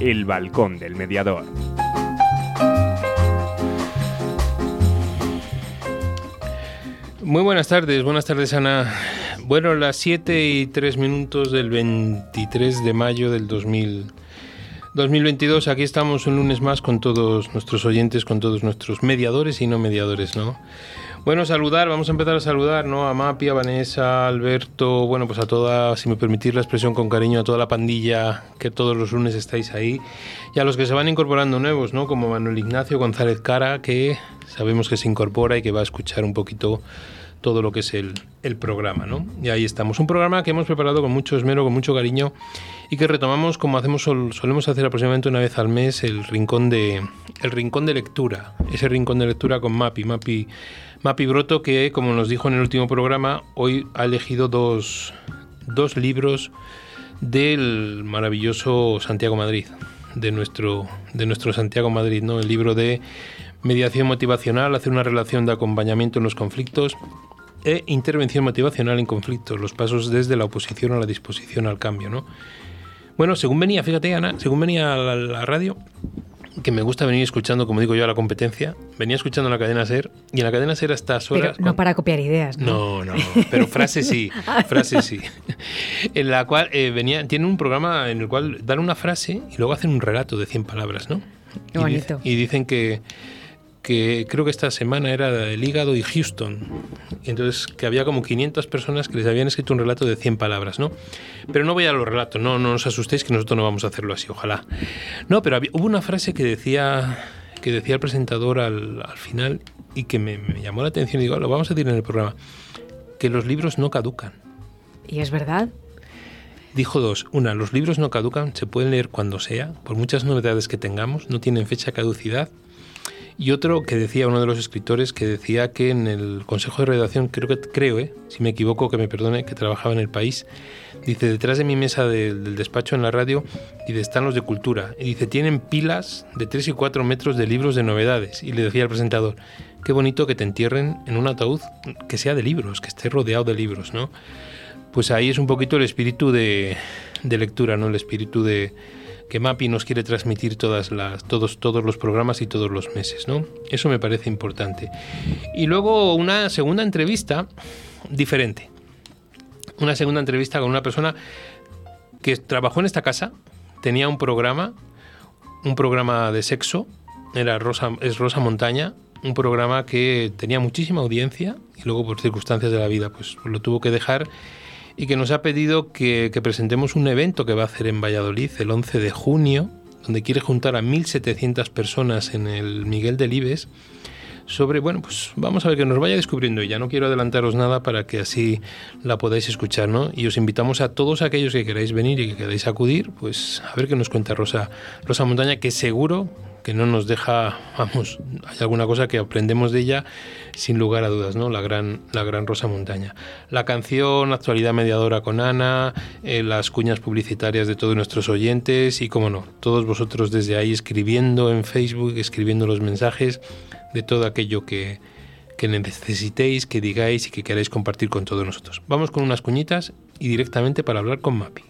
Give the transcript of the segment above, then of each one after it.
El Balcón del Mediador. Muy buenas tardes, buenas tardes Ana. Bueno, las 7 y 3 minutos del 23 de mayo del 2000, 2022, aquí estamos un lunes más con todos nuestros oyentes, con todos nuestros mediadores y no mediadores, ¿no? Bueno, saludar, vamos a empezar a saludar, ¿no? A Mapi, a Vanessa, Alberto, bueno, pues a toda, si me permitís la expresión con cariño, a toda la pandilla que todos los lunes estáis ahí, y a los que se van incorporando nuevos, ¿no? Como Manuel Ignacio González Cara, que sabemos que se incorpora y que va a escuchar un poquito todo lo que es el, el, programa, ¿no? Y ahí estamos. Un programa que hemos preparado con mucho esmero, con mucho cariño y que retomamos como hacemos solemos hacer aproximadamente una vez al mes el rincón de el rincón de lectura, ese rincón de lectura con Mapi, Mapi Mapi Broto que como nos dijo en el último programa, hoy ha elegido dos, dos libros del maravilloso Santiago Madrid, de nuestro de nuestro Santiago Madrid, ¿no? El libro de mediación motivacional, hacer una relación de acompañamiento en los conflictos e intervención motivacional en conflictos, los pasos desde la oposición a la disposición al cambio, ¿no? Bueno, según venía, fíjate Ana, según venía a la, radio, que me gusta venir escuchando, como digo yo, a la competencia, venía escuchando en la cadena SER y en la cadena SER a estas horas... Pero no para copiar ideas, ¿no? No, no, pero frases sí, frases sí. En la cual eh, venía, tiene un programa en el cual dan una frase y luego hacen un relato de 100 palabras, ¿no? Qué bonito. y dicen que que creo que esta semana era el hígado y Houston. entonces que había como 500 personas que les habían escrito un relato de 100 palabras, ¿no? Pero no voy a los relatos, no, no os asustéis que nosotros no vamos a hacerlo así, ojalá. No, pero hubo una frase que decía, que decía el presentador al, al final y que me, me, llamó la atención y digo, lo vamos a decir en el programa, que los libros no caducan. ¿Y es verdad? Dijo dos. Una, los libros no caducan, se pueden leer cuando sea, por muchas novedades que tengamos, no tienen fecha de caducidad y otro que decía uno de los escritores que decía que en el Consejo de Redacción, creo que creo, eh, si me equivoco, que me perdone, que trabajaba en el país, dice, detrás de mi mesa del despacho en la radio, y están los de cultura. Y dice, tienen pilas de 3 y 4 metros de libros de novedades. Y le decía al presentador, qué bonito que te entierren en un ataúd que sea de libros, que esté rodeado de libros, ¿no? Pues ahí es un poquito el espíritu de, de lectura, ¿no? El espíritu de que MAPI nos quiere transmitir todas las, todos, todos los programas y todos los meses. ¿no? Eso me parece importante. Y luego una segunda entrevista diferente. Una segunda entrevista con una persona que trabajó en esta casa, tenía un programa, un programa de sexo, era Rosa, es Rosa Montaña, un programa que tenía muchísima audiencia y luego por circunstancias de la vida pues lo tuvo que dejar y que nos ha pedido que, presentemos un evento que va a hacer en Valladolid el 11 de junio, donde quiere juntar a 1.700 personas en el Miguel Delibes sobre, bueno, pues vamos a ver que nos vaya descubriendo ella. No quiero adelantaros nada para que así la podáis escuchar, ¿no? Y os invitamos a todos aquellos que queráis venir y que queráis acudir, pues a ver qué nos cuenta Rosa, Rosa Montaña, que seguro que no nos deja, vamos, hay alguna cosa que aprendemos de ella sin lugar a dudas, ¿no? La gran, la gran Rosa Montaña. La canción, actualidad mediadora con Ana, eh, las cuñas publicitarias de todos nuestros oyentes y, como no, todos vosotros desde ahí escribiendo en Facebook, escribiendo los mensajes de todo aquello que, que necesitéis, que digáis y que queráis compartir con todos nosotros. Vamos con unas cuñitas y directamente para hablar con Mapi.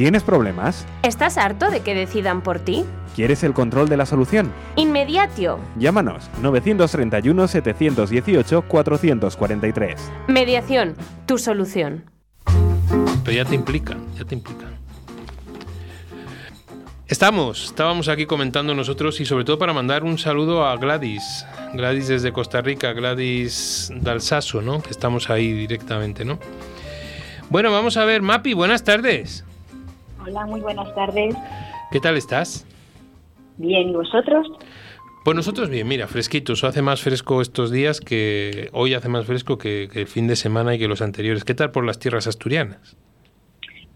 ¿Tienes problemas? ¿Estás harto de que decidan por ti? ¿Quieres el control de la solución? Inmediatio. Llámanos 931 718 443. Mediación, tu solución. Pero ya te implican, ya te implican. Estamos, estábamos aquí comentando nosotros y sobre todo para mandar un saludo a Gladys, Gladys desde Costa Rica, Gladys Dalsaso, ¿no? Que estamos ahí directamente, ¿no? Bueno, vamos a ver, Mapi, buenas tardes. Hola, muy buenas tardes. ¿Qué tal estás? Bien, ¿y vosotros? Pues nosotros bien, mira, fresquitos. Hace más fresco estos días que hoy hace más fresco que, que el fin de semana y que los anteriores. ¿Qué tal por las tierras asturianas?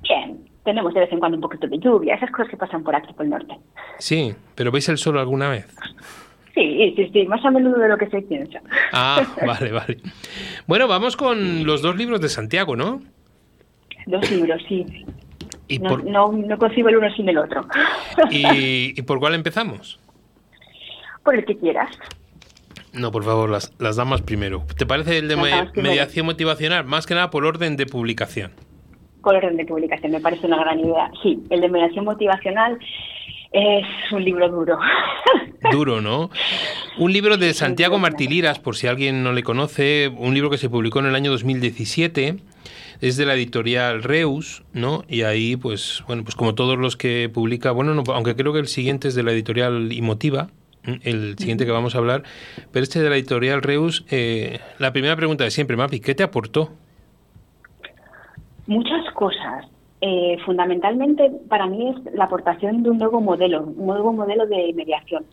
Bien, tenemos de vez en cuando un poquito de lluvia, esas cosas que pasan por aquí, por el norte. Sí, pero ¿veis el sol alguna vez? Sí, sí, sí, más a menudo de lo que se piensa. Ah, vale, vale. Bueno, vamos con los dos libros de Santiago, ¿no? Dos libros, sí. ¿Y, No, por, no, no concibo el uno sin el otro. y, y por cuál empezamos? Por el que quieras. No, por favor, las, las damas primero. ¿Te parece el de me- mediación motivacional? Más que nada por orden de publicación. Por orden de publicación, me parece una gran idea. Sí, el de mediación motivacional es un libro duro. Duro, ¿no? Un libro de Santiago Martiliras, por si alguien no le conoce, un libro que se publicó en el año 2017, es de la editorial Reus, ¿no? Y ahí, pues, bueno, pues como todos los que publica, bueno, no, aunque creo que el siguiente es de la editorial Imotiva, el siguiente que vamos a hablar, pero este de la editorial Reus, eh, la primera pregunta de siempre, Mapi, ¿qué te aportó? Muchas cosas. Eh, fundamentalmente, para mí es la aportación de un nuevo modelo, un nuevo modelo de mediación.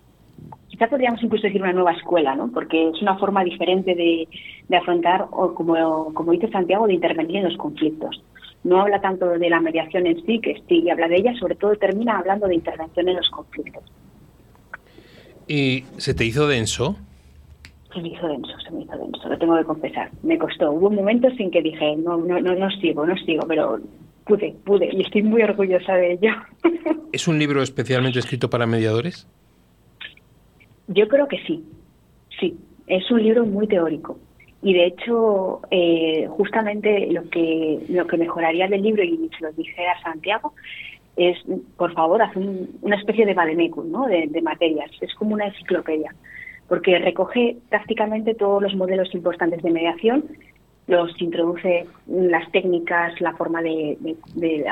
Quizá podríamos incluso decir una nueva escuela, ¿no? Porque es una forma diferente de, de afrontar, o como, como dice Santiago, de intervenir en los conflictos. No habla tanto de la mediación en sí, que sí habla de ella, sobre todo termina hablando de intervención en los conflictos. ¿Y se te hizo denso? Se me hizo denso, se me hizo denso, lo tengo que confesar. Me costó. Hubo momentos en que dije, no, no, no, no sigo, no sigo, pero pude, pude, y estoy muy orgullosa de ello. ¿Es un libro especialmente escrito para mediadores? Yo creo que sí, sí. Es un libro muy teórico. Y de hecho, eh, justamente lo que, lo que mejoraría del libro, y se lo dije a Santiago, es, por favor, haz un- una especie de vademecum, ¿no? de materias. Es como una enciclopedia, porque recoge prácticamente todos los modelos importantes de mediación, los introduce las técnicas, la forma de,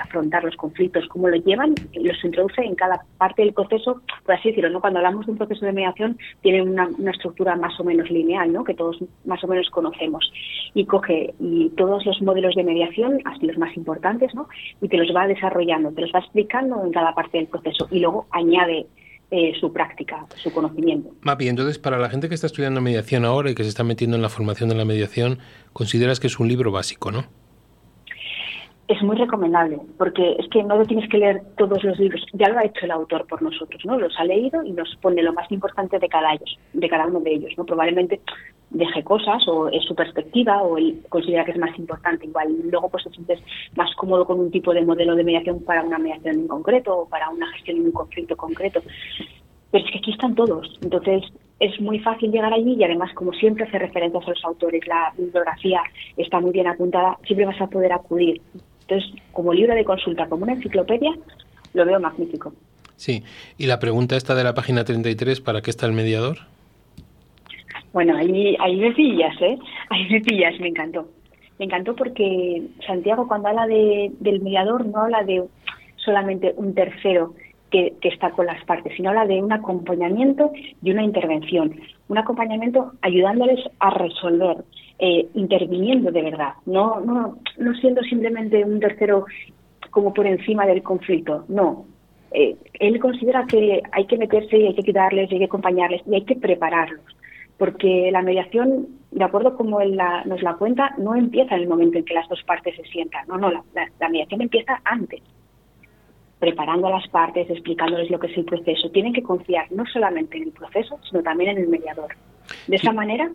afrontar los conflictos, cómo lo llevan, los introduce en cada parte del proceso, por así decirlo, ¿no? Cuando hablamos de un proceso de mediación, tiene una, una estructura más o menos lineal, ¿no? Que todos más o menos conocemos. Y coge y todos los modelos de mediación, así los más importantes, ¿no? Y te los va desarrollando, te los va explicando en cada parte del proceso y luego añade eh, su práctica, su conocimiento. Mapi, entonces para la gente que está estudiando mediación ahora y que se está metiendo en la formación de la mediación, consideras que es un libro básico, ¿no? Es muy recomendable, porque es que no lo tienes que leer todos los libros, ya lo ha hecho el autor por nosotros, ¿no? Los ha leído y nos pone lo más importante de cada ellos, de cada uno de ellos, ¿no? Probablemente deje cosas o es su perspectiva o él considera que es más importante, igual luego pues te sientes más cómodo con un tipo de modelo de mediación para una mediación en concreto o para una gestión en un conflicto concreto. Pero es que aquí están todos, entonces es muy fácil llegar allí y además, como siempre hace referencias a los autores, la bibliografía está muy bien apuntada, siempre vas a poder acudir. Entonces, como libro de consulta, como una enciclopedia, lo veo magnífico. Sí. Y la pregunta esta de la página 33, ¿para qué está el mediador? Bueno, ahí, ahí me pillas, ¿eh? Ahí me pillas, me encantó. Me encantó porque Santiago cuando habla de, del mediador no habla de solamente un tercero que, que está con las partes, sino habla de un acompañamiento y una intervención. Un acompañamiento ayudándoles a resolver, eh, interviniendo de verdad, no, no, no siendo simplemente un tercero como por encima del conflicto, no. Eh, él considera que hay que meterse y hay que cuidarles, y hay que acompañarles y hay que prepararlos porque la mediación, de acuerdo como él la- nos la cuenta, no empieza en el momento en que las dos partes se sientan. No, no, la, la- la mediación empieza antes, preparando a las partes, explicándoles lo que es el proceso. Tienen que confiar no solamente en el proceso, sino también en el mediador. De esa manera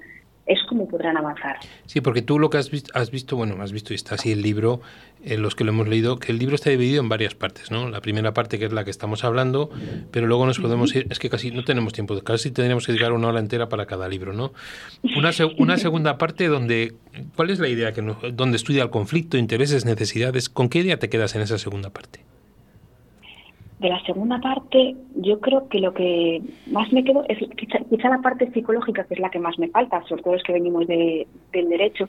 es como podrán avanzar. Sí, porque tú lo que has visto, has visto bueno, has visto y está así el libro, eh, los que lo hemos leído, que el libro está dividido en varias partes, ¿no? La primera parte que es la que estamos hablando, pero luego nos podemos ir, es que casi no tenemos tiempo, casi tendríamos que dedicar una hora entera para cada libro, ¿no? Una, se- una segunda parte donde, ¿cuál es la idea? que Donde estudia el conflicto, intereses, necesidades, ¿con qué idea te quedas en esa segunda parte? De la segunda parte, yo creo que lo que más me quedo es quizá, quizá la parte psicológica, que es la que más me falta, sobre todo los que venimos de- del derecho,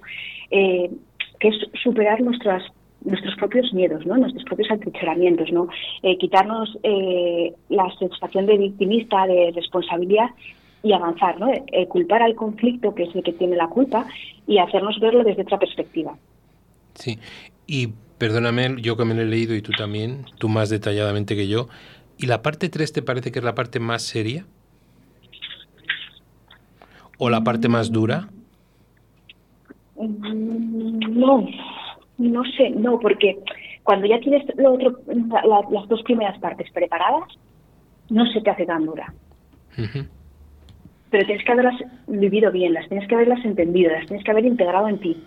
eh, que es superar nuestras nuestros propios miedos, ¿no? nuestros propios atrincheramientos, ¿no? Eh, quitarnos eh, la sensación de victimista, de responsabilidad y avanzar, ¿no? Eh, culpar al conflicto, que es el que tiene la culpa, y hacernos verlo desde otra perspectiva. Sí. Y perdóname, yo que me lo he leído y tú también, tú más detalladamente que yo. ¿Y la parte 3 te parece que es la parte más seria? ¿O la parte más dura? Mm, No, no sé, no, porque cuando ya tienes lo otro, la- las dos primeras partes preparadas, no se te hace tan dura. Pero tienes que haberlas vivido bien, las tienes que haberlas entendido, las tienes que haber integrado en ti.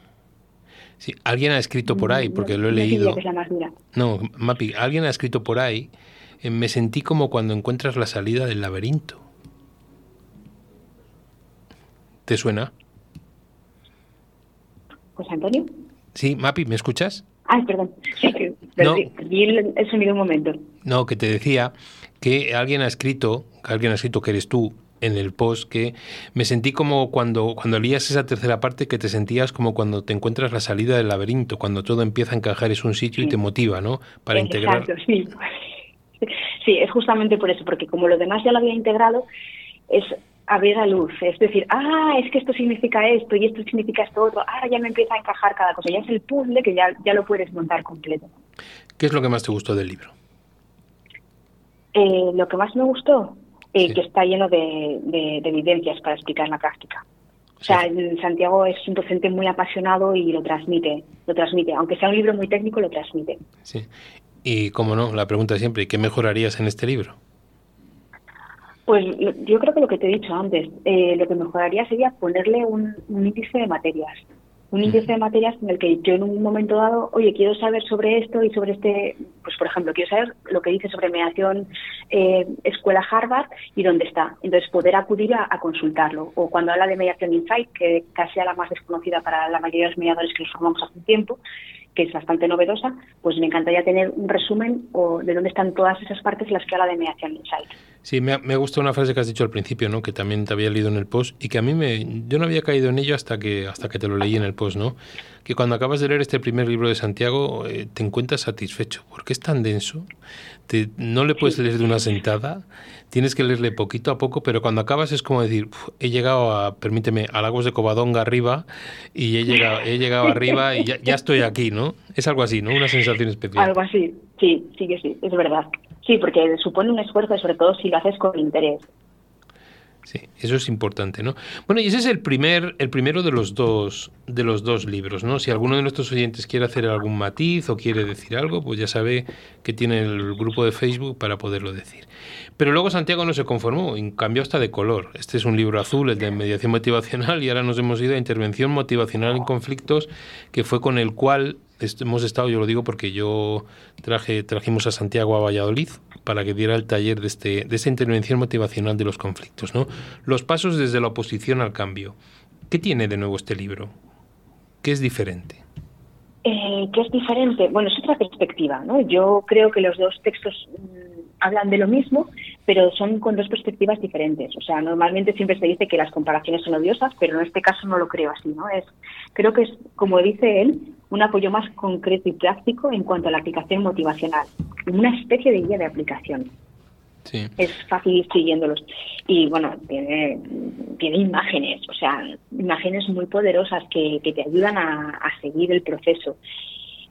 Sí, alguien ha escrito por ahí, porque No- lo he leído. que es la más dura. No, Mapi, alguien ha escrito por ahí. eh, me sentí como cuando encuentras la salida del laberinto. ¿Te suena? José Antonio. Sí, Mapi, ¿me escuchas? Ay, perdón. Sí, No. perdí, el sonido un momento. No, que te decía que alguien ha escrito, que alguien ha escrito que eres tú en el post que me sentí como cuando cuando leías esa tercera parte que te sentías como cuando te encuentras la salida del laberinto, cuando todo empieza a encajar es un sitio y te motiva, ¿no? Para integrar. Sí, es justamente por eso, porque como lo demás ya lo había integrado, es abrir la luz, es decir, ah, es que esto significa esto y esto significa esto otro, ahora ya me empieza a encajar cada cosa, ya es el puzzle que ya, ya lo puedes montar completo. ¿Qué es lo que más te gustó del libro? Eh, lo que más me gustó, eh, Sí. que está lleno de, de- de evidencias para explicar la práctica. O sea, Sí. Santiago es un docente muy apasionado y lo transmite, lo transmite, aunque sea un libro muy técnico, lo transmite. Sí. Y como no, la pregunta siempre, ¿y qué mejorarías en este libro? Pues yo creo que lo que te he dicho antes, eh, lo que mejoraría sería ponerle un, un índice de materias. Un índice de materias en el que yo en un momento dado, oye, quiero saber sobre esto y sobre este, pues por ejemplo, quiero saber lo que dice sobre mediación eh, escuela Harvard y dónde está. Entonces poder acudir a, a consultarlo. O cuando habla de mediación Insight, que casi a la más desconocida para la mayoría de los mediadores que nos formamos hace un tiempo, que es bastante novedosa, pues me encantaría tener un resumen o de dónde están todas esas partes las que habla de mediación Insight. Sí, me ha, me ha gustado una frase que has dicho al principio, ¿no? Que también te había leído en el post y que a mí me, yo no había caído en ello hasta que hasta que te lo leí en el post, ¿no? Que cuando acabas de leer este primer libro de Santiago eh, te encuentras satisfecho porque es tan denso, te, no le puedes leer de una sentada, tienes que leerle poquito a poco, pero cuando acabas es como decir, "Uf, he llegado a, permíteme, a Lagos de Covadonga arriba y he llegado, he llegado arriba y ya estoy aquí, ¿no? Es algo así, ¿no? Una sensación especial. Algo así, sí, sí que sí, es verdad. Sí, porque supone un esfuerzo, sobre todo si lo haces con interés. Sí, eso es importante, ¿no? Bueno, y ese es el primer, el primero de los dos, de los dos libros, ¿no? Si alguno de nuestros oyentes quiere hacer algún matiz o quiere decir algo, pues ya sabe que tiene el grupo de Facebook para poderlo decir. Pero luego Santiago no se conformó, cambió hasta de color. Este es un libro azul, el de mediación motivacional, y ahora nos hemos ido a intervención motivacional en conflictos, que fue con el cual hemos estado, yo lo digo porque yo traje, trajimos a Santiago a Valladolid para que diera el taller de, este, de esta intervención motivacional de los conflictos, ¿no? Los pasos desde la oposición al cambio. ¿Qué tiene de nuevo este libro? ¿Qué es diferente? Eh, ¿Qué es diferente? Bueno, es otra perspectiva, ¿no? Yo creo que los dos textos mm, hablan de lo mismo, pero son con dos perspectivas diferentes. O sea, normalmente siempre se dice que las comparaciones son odiosas, pero en este caso no lo creo así, ¿no? Es, creo que es, como dice él, un apoyo más concreto y práctico en cuanto a la aplicación motivacional, una especie de guía de aplicación. Sí. es fácil ir siguiéndolos. Y bueno, tiene, tiene imágenes, o sea, imágenes muy poderosas que, que te ayudan a, a seguir el proceso.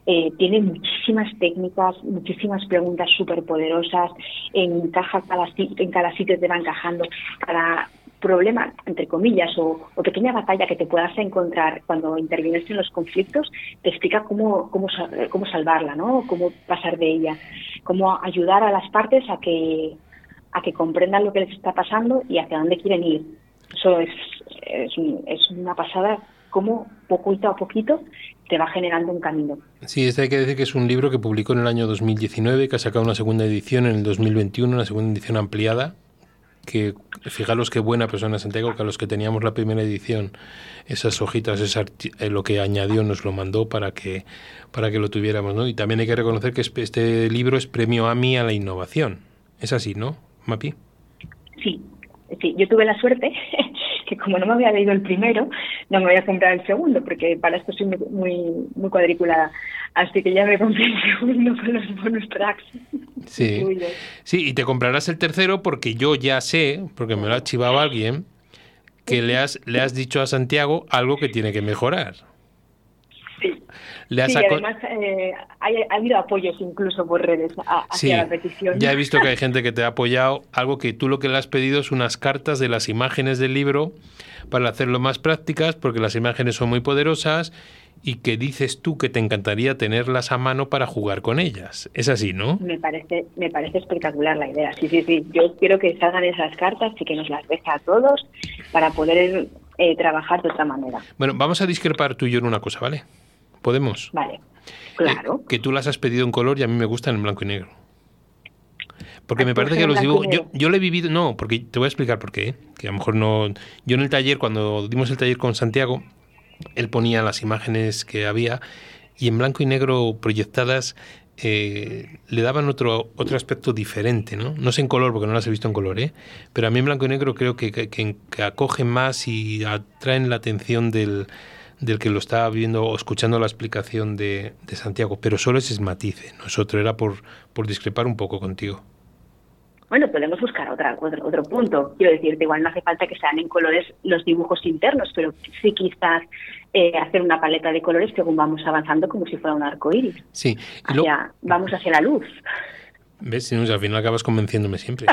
Eh, tiene muchísimas técnicas, muchísimas preguntas súper poderosas, encaja cada, en cada sitio te va encajando cada problema, entre comillas, o, pequeña batalla que te puedas encontrar cuando intervienes en los conflictos, te explica cómo, cómo, cómo salvarla, ¿no? Cómo pasar de ella, cómo ayudar a las partes a que, a que comprendan lo que les está pasando y hacia dónde quieren ir. Eso es, es, es una pasada, cómo poquito a poquito te va generando un camino. Sí, este hay que decir que es un libro que publicó en el año 2019, que ha sacado una segunda edición en el 2021, una segunda edición ampliada, que fijaros qué buena persona Santiago, que a los que teníamos la primera edición, esas hojitas, arti- eh, lo que añadió nos lo mandó para que, para que lo tuviéramos, ¿no? Y también hay que reconocer que es- este libro es premio AMI a la innovación. Es así, ¿no, Mapi? Sí, sí, yo tuve la suerte que como no me había leído el primero, no me voy a comprar el segundo, porque para esto soy muy, muy, muy cuadriculada. Así que ya me compré el segundo con los bonus tracks. Sí. Sí, y te comprarás el tercero porque yo ya sé, porque me lo ha chivado alguien, que le has, le has dicho a Santiago algo que tiene que mejorar. Le Sí, además eh, ha habido apoyos incluso por redes a- hacia Sí, la petición. ya he visto que hay gente que te ha apoyado. Algo que tú lo que le has pedido es unas cartas de las imágenes del libro para hacerlo más prácticas, porque las imágenes son muy poderosas y que dices tú que te encantaría tenerlas a mano para jugar con ellas. Es así, ¿no? Me parece, me parece espectacular la idea. Sí, sí, sí. Yo quiero que salgan esas cartas y que nos las deje a todos para poder eh, trabajar de otra manera. Bueno, vamos a discrepar tú y yo en una cosa, ¿vale? ¿Podemos? Vale. Claro. Eh, que tú las has pedido en color y a mí me gustan en blanco y negro. Porque me ¿por parece que los dibujos. Yo, yo lo he vivido. No, porque te voy a explicar por qué. ¿eh? Que a lo mejor no. Yo en el taller, cuando dimos el taller con Santiago, él ponía las imágenes que había y en blanco y negro proyectadas eh, le daban otro, otro aspecto diferente, ¿no? No sé en color, porque no las he visto en color, ¿eh? Pero a mí en blanco y negro creo que, que- que acogen más y atraen la atención del, del que lo está viendo o escuchando la explicación de, de Santiago. Pero solo ese es matice, no es otro, era por, por discrepar un poco contigo. Bueno, podemos buscar otra, otro, otro punto. Quiero decirte, igual no hace falta que sean en colores los dibujos internos, pero sí quizás eh, hacer una paleta de colores según vamos avanzando como si fuera un arco iris. Sí, y Hacia- vamos hacia la luz. ¿Ves? Si no, al final acabas convenciéndome siempre.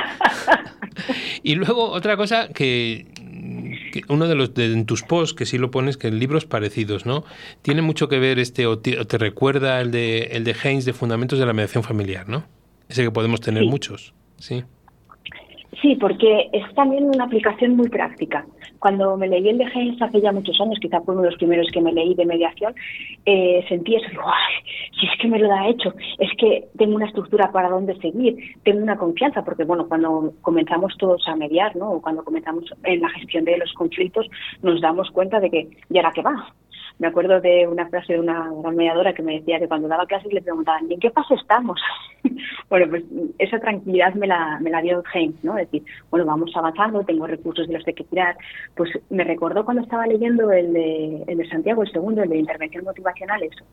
y luego otra cosa que, que uno de los de, en tus posts que sí lo pones que en libros parecidos, ¿no? Tiene mucho que ver este o te, o te recuerda el de el de Haynes de Fundamentos de la Mediación Familiar, ¿no? Ese que podemos tener Sí. muchos. Sí. Sí, porque es también una aplicación muy práctica. Cuando me leí el de Haynes hace ya muchos años, quizá fue uno de los primeros que me leí de mediación, eh, sentí eso, digo, "Ay, si es que me lo da hecho, es que tengo una estructura para dónde seguir, tengo una confianza, porque bueno, cuando comenzamos todos a mediar, ¿no? O cuando comenzamos en la gestión de los conflictos, nos damos cuenta de que, ¿y ahora qué va? Me acuerdo de una frase de una gran mediadora que me decía que cuando daba clases le preguntaban, ¿y en qué fase estamos? bueno, pues esa tranquilidad me la, me la dio James, ¿no? Es decir, bueno, vamos avanzando, tengo recursos de los que tirar. Pues me recordó cuando estaba leyendo el de, el de Santiago, el segundo, el de intervención motivacional, eso.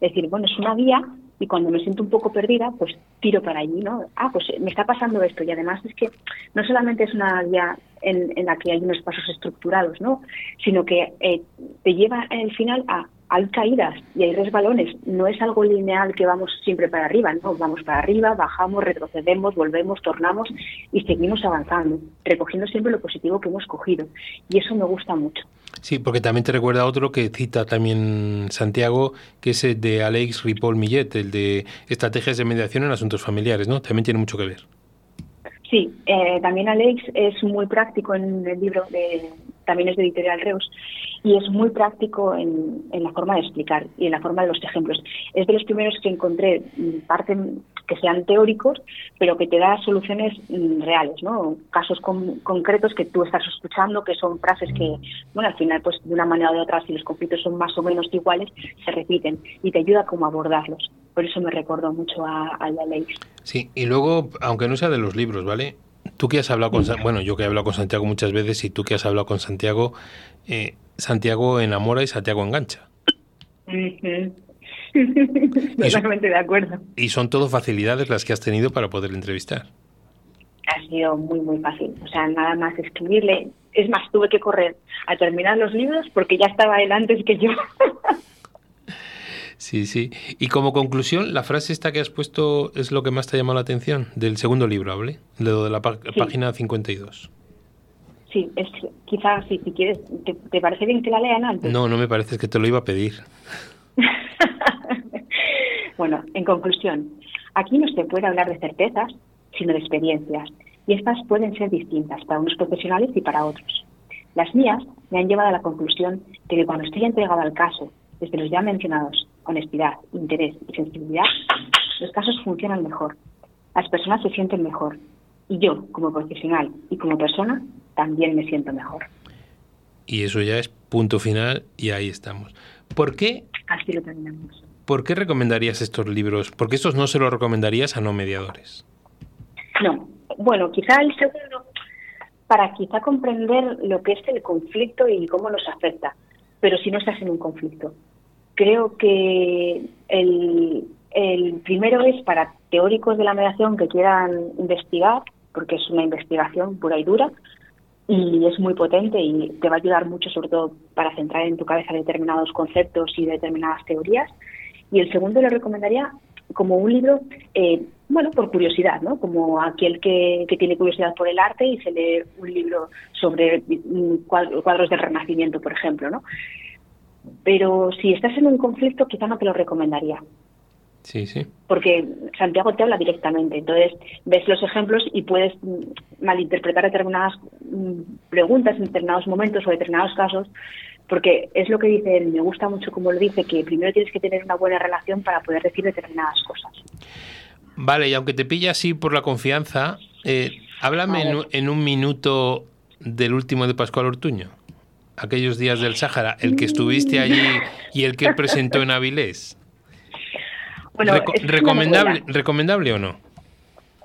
Es decir, bueno, es una guía y cuando me siento un poco perdida, pues tiro para allí, ¿no? Ah, pues me está pasando esto y además es que no solamente es una guía en, en la que hay unos pasos estructurados, ¿no? Sino que eh, te lleva al final a hay caídas y hay resbalones. No es algo lineal que vamos siempre para arriba, no, vamos para arriba, bajamos, retrocedemos, volvemos, tornamos y seguimos avanzando, recogiendo siempre lo positivo que hemos cogido. Y eso me gusta mucho. Sí, porque también te recuerda otro que cita también Santiago, que es el de Alex Ripoll Millet, el de estrategias de mediación en asuntos familiares, ¿no? También tiene mucho que ver. Sí, eh, también Alex es muy práctico en el libro, de, también es de Editorial Reus, y es muy práctico en, en, la forma de explicar y en la forma de los ejemplos. Es de los primeros que encontré mm, parte que sean teóricos, pero que te da soluciones mm, reales, ¿no? Casos con, concretos que tú estás escuchando, que son frases que, bueno, al final, pues de una manera o de otra, si los conflictos son más o menos iguales, se repiten y te ayuda como a abordarlos. Por eso me recordó mucho a, a Alex. Sí, y luego, aunque no sea de los libros, ¿vale? Tú que has hablado con, bueno, yo que he hablado con Santiago muchas veces y tú que has hablado con Santiago, eh, Santiago enamora y Santiago engancha. Uh -huh. Totalmente de acuerdo. Y son todo facilidades las que has tenido para poder entrevistar. Ha sido muy, muy fácil. O sea, nada más escribirle. Es más, tuve que correr a terminar los libros porque ya estaba él antes que yo. Sí, sí. Y como conclusión, la frase esta que has puesto es lo que más te ha llamado la atención del segundo libro, ¿hable? De lo de la sí. página 52. Sí, es, quizás si quieres, ¿te, ¿te, parece bien que la lean antes? No, no me parece, es que te lo iba a pedir. bueno, en conclusión, aquí no se puede hablar de certezas, sino de experiencias, y estas pueden ser distintas para unos profesionales y para otros. Las mías me han llevado a la conclusión de que cuando estoy entregado al caso, desde los ya mencionados, honestidad, interés y sensibilidad, los casos funcionan mejor, las personas se sienten mejor, y yo, como profesional y como persona, también me siento mejor. Y eso ya es punto final y ahí estamos. ¿Por qué? Así lo terminamos. ¿Por qué recomendarías estos libros? Porque estos no se los recomendarías a no mediadores. No, bueno, quizá el segundo, para quizá comprender lo que es el conflicto y cómo nos afecta, pero si no estás en un conflicto. Creo que el, el primero es para teóricos de la mediación que quieran investigar, porque es una investigación pura y dura, y es muy potente y te va a ayudar mucho, sobre todo para centrar en tu cabeza determinados conceptos y determinadas teorías. Y el segundo le recomendaría como un libro, eh, bueno, por curiosidad, ¿no? Como aquel que, que, tiene curiosidad por el arte y se lee un libro sobre mm, cuadros del Renacimiento, por ejemplo, ¿no? Pero si estás en un conflicto, quizá no te lo recomendaría. Sí, sí. Porque Santiago te habla directamente. Entonces, ves los ejemplos y puedes mm, malinterpretar determinadas mm, preguntas en determinados momentos o determinados casos, porque es lo que dice él. Me gusta mucho como lo dice, que primero tienes que tener una buena relación para poder decir determinadas cosas. Vale, y aunque te pilla así por la confianza, eh, háblame en, en un minuto del último de Pascual Ortuño aquellos días del Sáhara, el que estuviste allí y el que él presentó en Avilés. Bueno, recomendable, ¿Recomendable o no?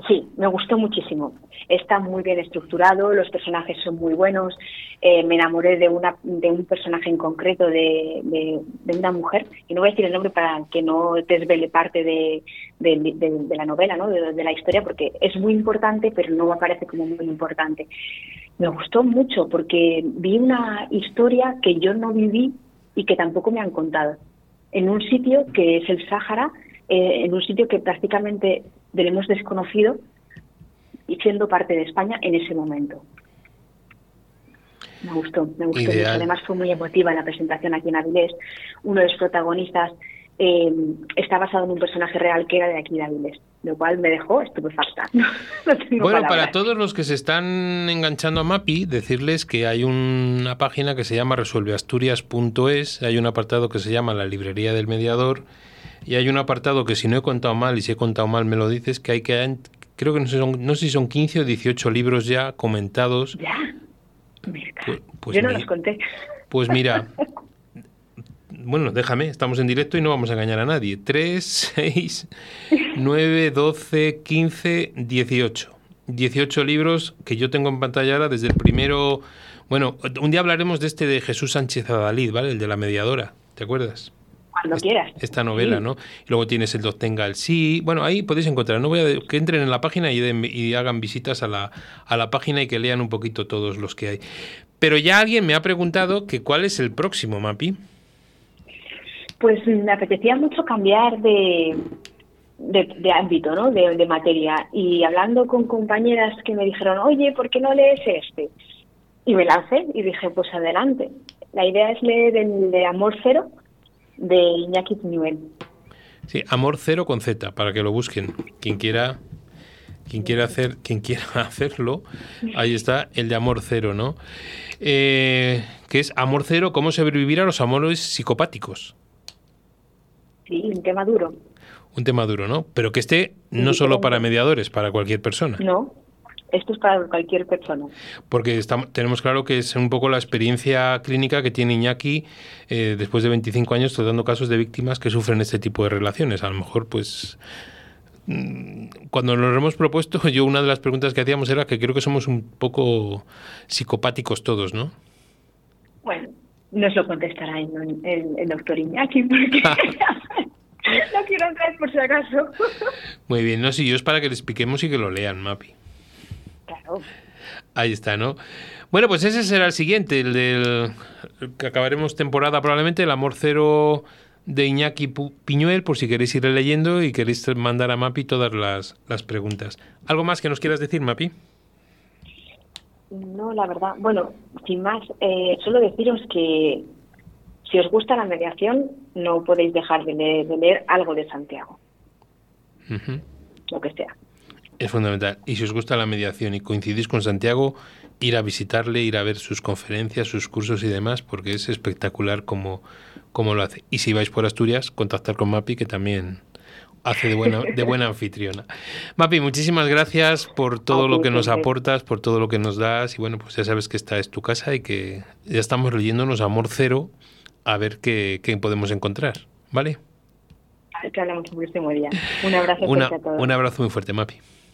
Sí, me gustó muchísimo. Está muy bien estructurado, los personajes son muy buenos. Eh, me enamoré de una de un personaje en concreto de, de, una mujer y no voy a decir el nombre para que no desvele parte de, de la novela, ¿no? de, la historia, porque es muy importante, pero no me aparece como muy importante. Me gustó mucho porque vi una historia que yo no viví y que tampoco me han contado. En un sitio que es el Sáhara, eh, en un sitio que prácticamente tenemos desconocido y siendo parte de España en ese momento. Me gustó, me gustó mucho. Además fue muy emotiva la presentación aquí en Avilés. Uno de los protagonistas eh, está basado en un personaje real que era de aquí de Avilés, lo cual me dejó estupefacta. bueno, para todos los que se están enganchando a MAPI, decirles que hay una página que se llama resuelveasturias.es, hay un apartado que se llama La Librería del Mediador y hay un apartado que si no he contado mal y si he contado mal me lo dices, que hay que, creo que no sé, son, no sé si son 15 o 18 libros ya comentados. Ya. Pues, pues Yo no los conté. Pues mira, bueno, déjame, estamos en directo y no vamos a engañar a nadie. 3, 6, 9, 12, 15, 18. 18 libros que yo tengo en pantalla ahora desde el primero... Bueno, un día hablaremos de este de Jesús Sánchez Adalid, ¿vale? El de la mediadora, ¿te acuerdas? Cuando quieras. Esta novela, ¿no? Y luego tienes el Dos Tenga el Sí. Bueno, ahí podéis encontrar. No voy a que entren en la página y, y hagan visitas a la, a la página y que lean un poquito todos los que hay. Pero ya alguien me ha preguntado que cuál es el próximo, Mapi. Pues me apetecía mucho cambiar de, de, ámbito, ¿no? De, de, materia. Y hablando con compañeras que me dijeron, oye, ¿por qué no lees este? Y me lancé y dije, pues adelante. La idea es leer el de Amor Cero, de Iñaki Piñuel. Sí, Amor Cero con Z, para que lo busquen. Quien quiera, quien quiera hacer, quien quiera hacerlo, ahí está el de Amor Cero, ¿no? Eh, que es Amor Cero, cómo sobrevivir a los amores psicopáticos. Sí, un tema duro. Un tema duro, ¿no? Pero que esté no solo para mediadores, para cualquier persona. No, esto es para cualquier persona. Porque estamos, tenemos claro que es un poco la experiencia clínica que tiene Iñaki eh, después de 25 años tratando casos de víctimas que sufren este tipo de relaciones. A lo mejor, pues, mm, cuando nos lo hemos propuesto, yo una de las preguntas que hacíamos era que creo que somos un poco psicopáticos todos, ¿no? Bueno, nos lo contestará el, doctor Iñaki, porque no quiero entrar por si acaso. Muy bien, no, sí, yo es para que les expliquemos y que lo lean, Mapi. Claro. Ahí está, ¿no? Bueno, pues ese será el siguiente, el del que acabaremos temporada probablemente, el Amor Cero de Iñaki Piñuel, por si queréis ir leyendo y queréis mandar a Mapi todas las, las preguntas. ¿Algo más que nos quieras decir, Mapi? No, la verdad, bueno, sin más, eh, solo deciros que si os gusta la mediación, no podéis dejar de leer, algo de Santiago. Lo que sea. Es fundamental. Y si os gusta la mediación y coincidís con Santiago, ir a visitarle, ir a ver sus conferencias, sus cursos y demás, porque es espectacular como, como lo hace. Y si vais por Asturias, contactar con Mapi, que también hace de buena, de buena anfitriona. Mapi, muchísimas gracias por todo lo que nos aportas, por todo lo que nos das. Y bueno, pues ya sabes que esta es tu casa y que ya estamos leyéndonos Amor Cero a ver qué, qué podemos encontrar. ¿Vale? El próximo día. Un abrazo fuerte a todos. Un abrazo muy fuerte, Mapi.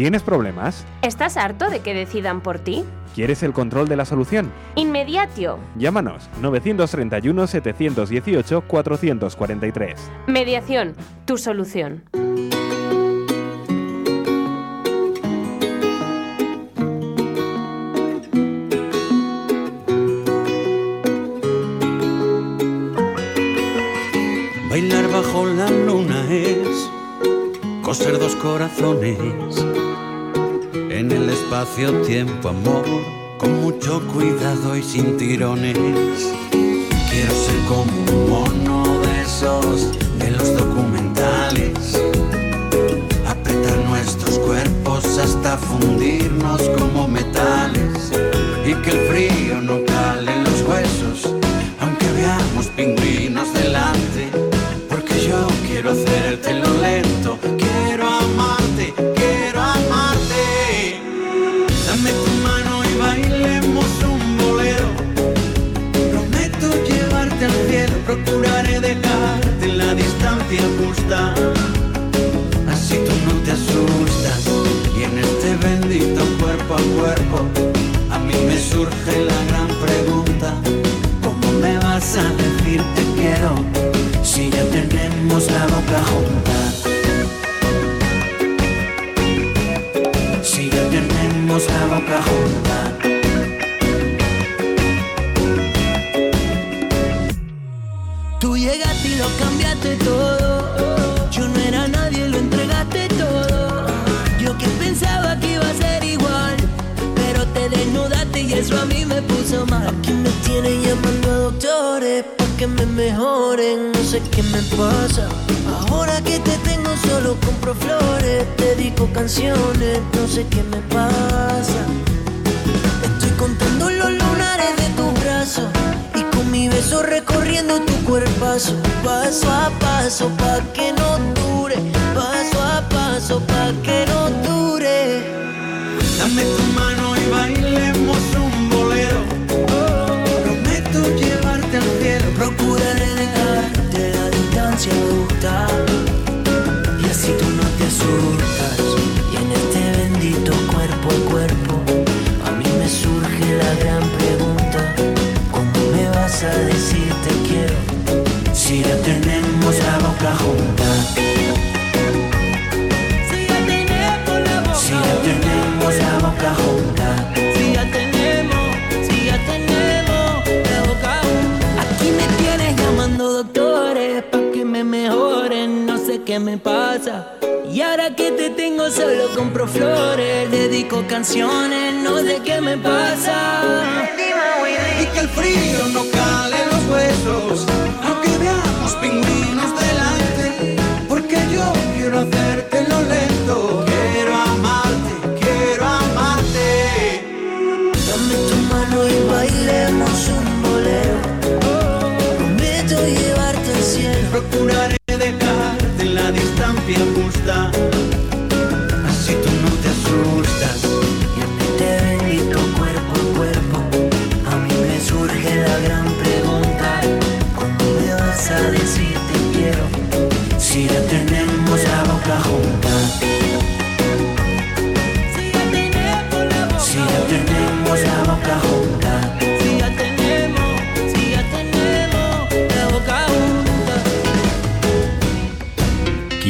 ¿Tienes problemas? ¿Estás harto de que decidan por ti? ¿Quieres el control de la solución? Inmediatio. Llámanos 931 718 443. Mediación, tu solución. Bailar bajo la luna es coser dos corazones el espacio-tiempo, amor, con mucho cuidado y sin tirones. Quiero ser como un mono de esos de los documentales, apretar nuestros cuerpos hasta fundirnos como metales. Y que el frío no cale en los huesos, aunque veamos pingüinos delante, porque yo quiero hacértelo lento, Así tú no te asustas y en este bendito cuerpo a cuerpo a mí me surge la gran pregunta. ¿Cómo me vas a decir te quiero si ya tenemos la boca junta? Si ya tenemos la boca junta. Aquí me tienen llamando a doctores pa' que me mejoren, no sé qué me pasa. Ahora que te tengo solo compro flores, te dedico canciones, no sé qué me pasa. Estoy contando los lunares de tus brazos y con mi beso recorriendo tu cuerpazo, paso a paso pa que no dure, paso a paso pa que no dure. Dame tu mano y bailemos y así tú no te asustas. Y en este bendito cuerpo a cuerpo a mí me surge la gran pregunta: ¿Cómo me vas a decir te quiero Si ya tenemos la boca junta. Solo compro flores, dedico canciones, no sé qué me pasa. Y que el frío no cale los huesos. Aunque veamos pingüinos Si ya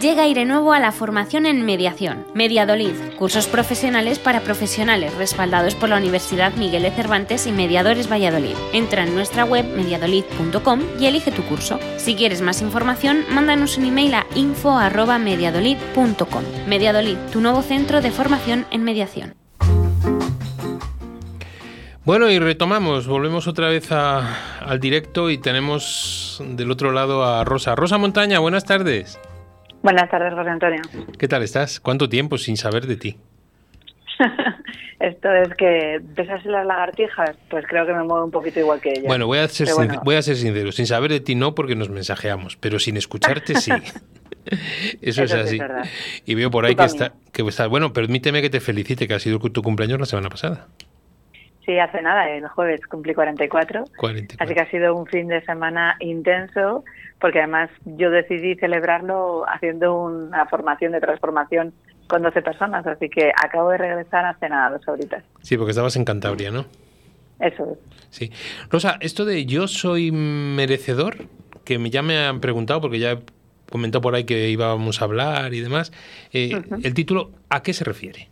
Llega aire nuevo a la formación en mediación. Mediadolid, cursos profesionales para profesionales respaldados por la Universidad Miguel de Cervantes y Mediadores Valladolid. Entra en nuestra web mediadolid.com y elige tu curso. Si quieres más información, mándanos un email a info@mediadolid.com. Mediadolid, tu nuevo centro de formación en mediación. Bueno, y retomamos, volvemos otra vez al directo y tenemos del otro lado a Rosa. Rosa Montaña, buenas tardes. Buenas tardes, José Antonio. ¿Qué tal estás? ¿Cuánto tiempo sin saber de ti? Esto es que pesas las lagartijas, pues creo que me muevo un poquito igual que ella. Bueno, voy a ser, voy a ser sincero, sin saber de ti no porque nos mensajeamos, pero sin escucharte sí. Eso, es así. y veo por ahí que está, que está... Bueno, permíteme que te felicite, que ha sido tu cumpleaños la semana pasada. Sí, hace nada, el jueves cumplí 44, Así que ha sido un fin de semana intenso, porque además yo decidí celebrarlo haciendo una formación de transformación con 12 personas, así que acabo de regresar hace nada, dos horitas. Sí, porque estabas en Cantabria, ¿no? Eso es. Sí. Rosa, esto de yo soy merecedor, que ya me han preguntado, porque ya he comentado por ahí que íbamos a hablar y demás, eh, el título, ¿a qué se refiere?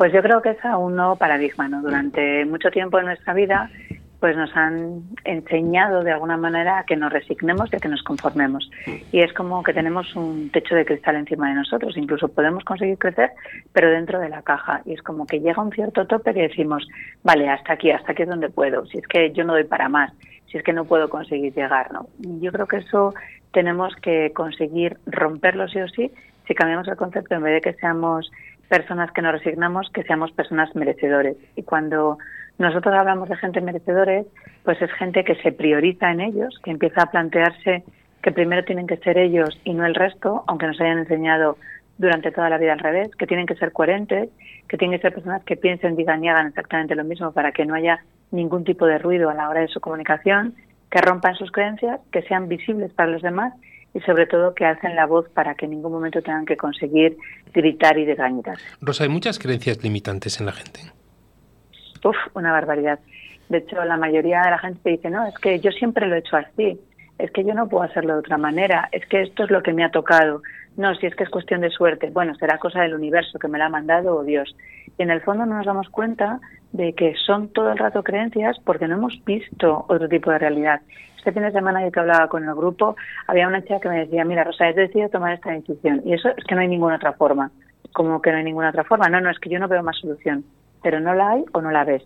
Pues yo creo que es un nuevo paradigma. ¿no? Durante mucho tiempo en nuestra vida pues nos han enseñado de alguna manera a que nos resignemos y a que nos conformemos. Y es como que tenemos un techo de cristal encima de nosotros. Incluso podemos conseguir crecer, pero dentro de la caja. Y es como que llega un cierto tope que decimos, vale, hasta aquí, hasta aquí es donde puedo. Si es que yo no doy para más, si es que no puedo conseguir llegar. ¿no? Yo creo que eso tenemos que conseguir romperlo sí o sí si cambiamos el concepto en vez de que seamos personas que nos resignamos, que seamos personas merecedores. Y cuando nosotros hablamos de gente merecedores, pues es gente que se prioriza en ellos, que empieza a plantearse que primero tienen que ser ellos y no el resto, aunque nos hayan enseñado durante toda la vida al revés, que tienen que ser coherentes, que tienen que ser personas que piensen, digan y hagan exactamente lo mismo para que no haya ningún tipo de ruido a la hora de su comunicación, que rompan sus creencias, que sean visibles para los demás y sobre todo que alcen la voz para que en ningún momento tengan que conseguir gritar y desgañitar. Rosa, hay muchas creencias limitantes en la gente. Uf, una barbaridad. De hecho, la mayoría de la gente te dice, no, es que yo siempre lo he hecho así, es que yo no puedo hacerlo de otra manera, es que esto es lo que me ha tocado. No, si es que es cuestión de suerte, bueno, será cosa del universo que me la ha mandado o Dios. Y en el fondo no nos damos cuenta de que son todo el rato creencias porque no hemos visto otro tipo de realidad. Este fin de semana yo que hablaba con el grupo, había una chica que me decía, mira Rosa, he decidido tomar esta decisión. Y eso es que no hay ninguna otra forma. Como que no hay ninguna otra forma. No, no, es que yo no veo más solución. Pero no la hay o no la ves.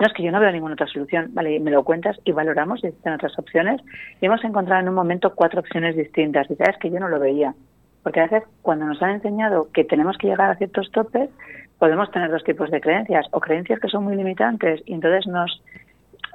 No, es que yo no veo ninguna otra solución. Vale, me lo cuentas y valoramos si existen otras opciones. Y hemos encontrado en un momento cuatro opciones distintas. Y sabes que yo no lo veía. Porque a veces cuando nos han enseñado que tenemos que llegar a ciertos topes, podemos tener dos tipos de creencias. O creencias que son muy limitantes y entonces nos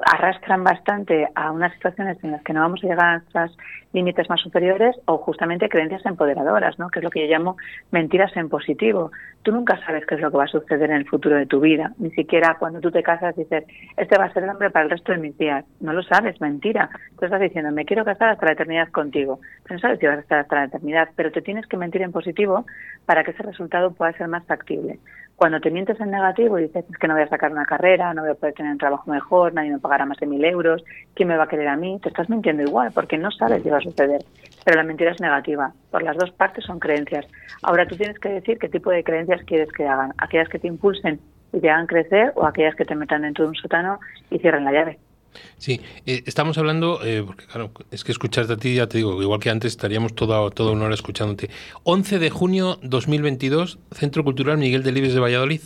arrastran bastante a unas situaciones en las que no vamos a llegar a nuestros límites más superiores o justamente creencias empoderadoras, ¿no? que es lo que yo llamo mentiras en positivo. Tú nunca sabes qué es lo que va a suceder en el futuro de tu vida, ni siquiera cuando tú te casas dices, este va a ser el hombre para el resto de mis días. No lo sabes, mentira. Tú estás diciendo, me quiero casar hasta la eternidad contigo. Pero no sabes si vas a estar hasta la eternidad, pero te tienes que mentir en positivo para que ese resultado pueda ser más factible. Cuando te mientes en negativo y dices que no voy a sacar una carrera, no voy a poder tener un trabajo mejor, nadie me pagará más de mil euros, ¿quién me va a querer a mí? Te estás mintiendo igual porque no sabes qué va a suceder. Pero la mentira es negativa. Por las dos partes son creencias. Ahora tú tienes que decir qué tipo de creencias quieres que hagan. Aquellas que te impulsen y te hagan crecer o aquellas que te metan dentro de un sótano y cierren la llave. Sí, eh, estamos hablando, eh, porque claro, es que escucharte a ti, ya te digo, igual que antes estaríamos toda, toda una hora escuchándote. 11 de junio 2022, Centro Cultural Miguel Delibes de Valladolid.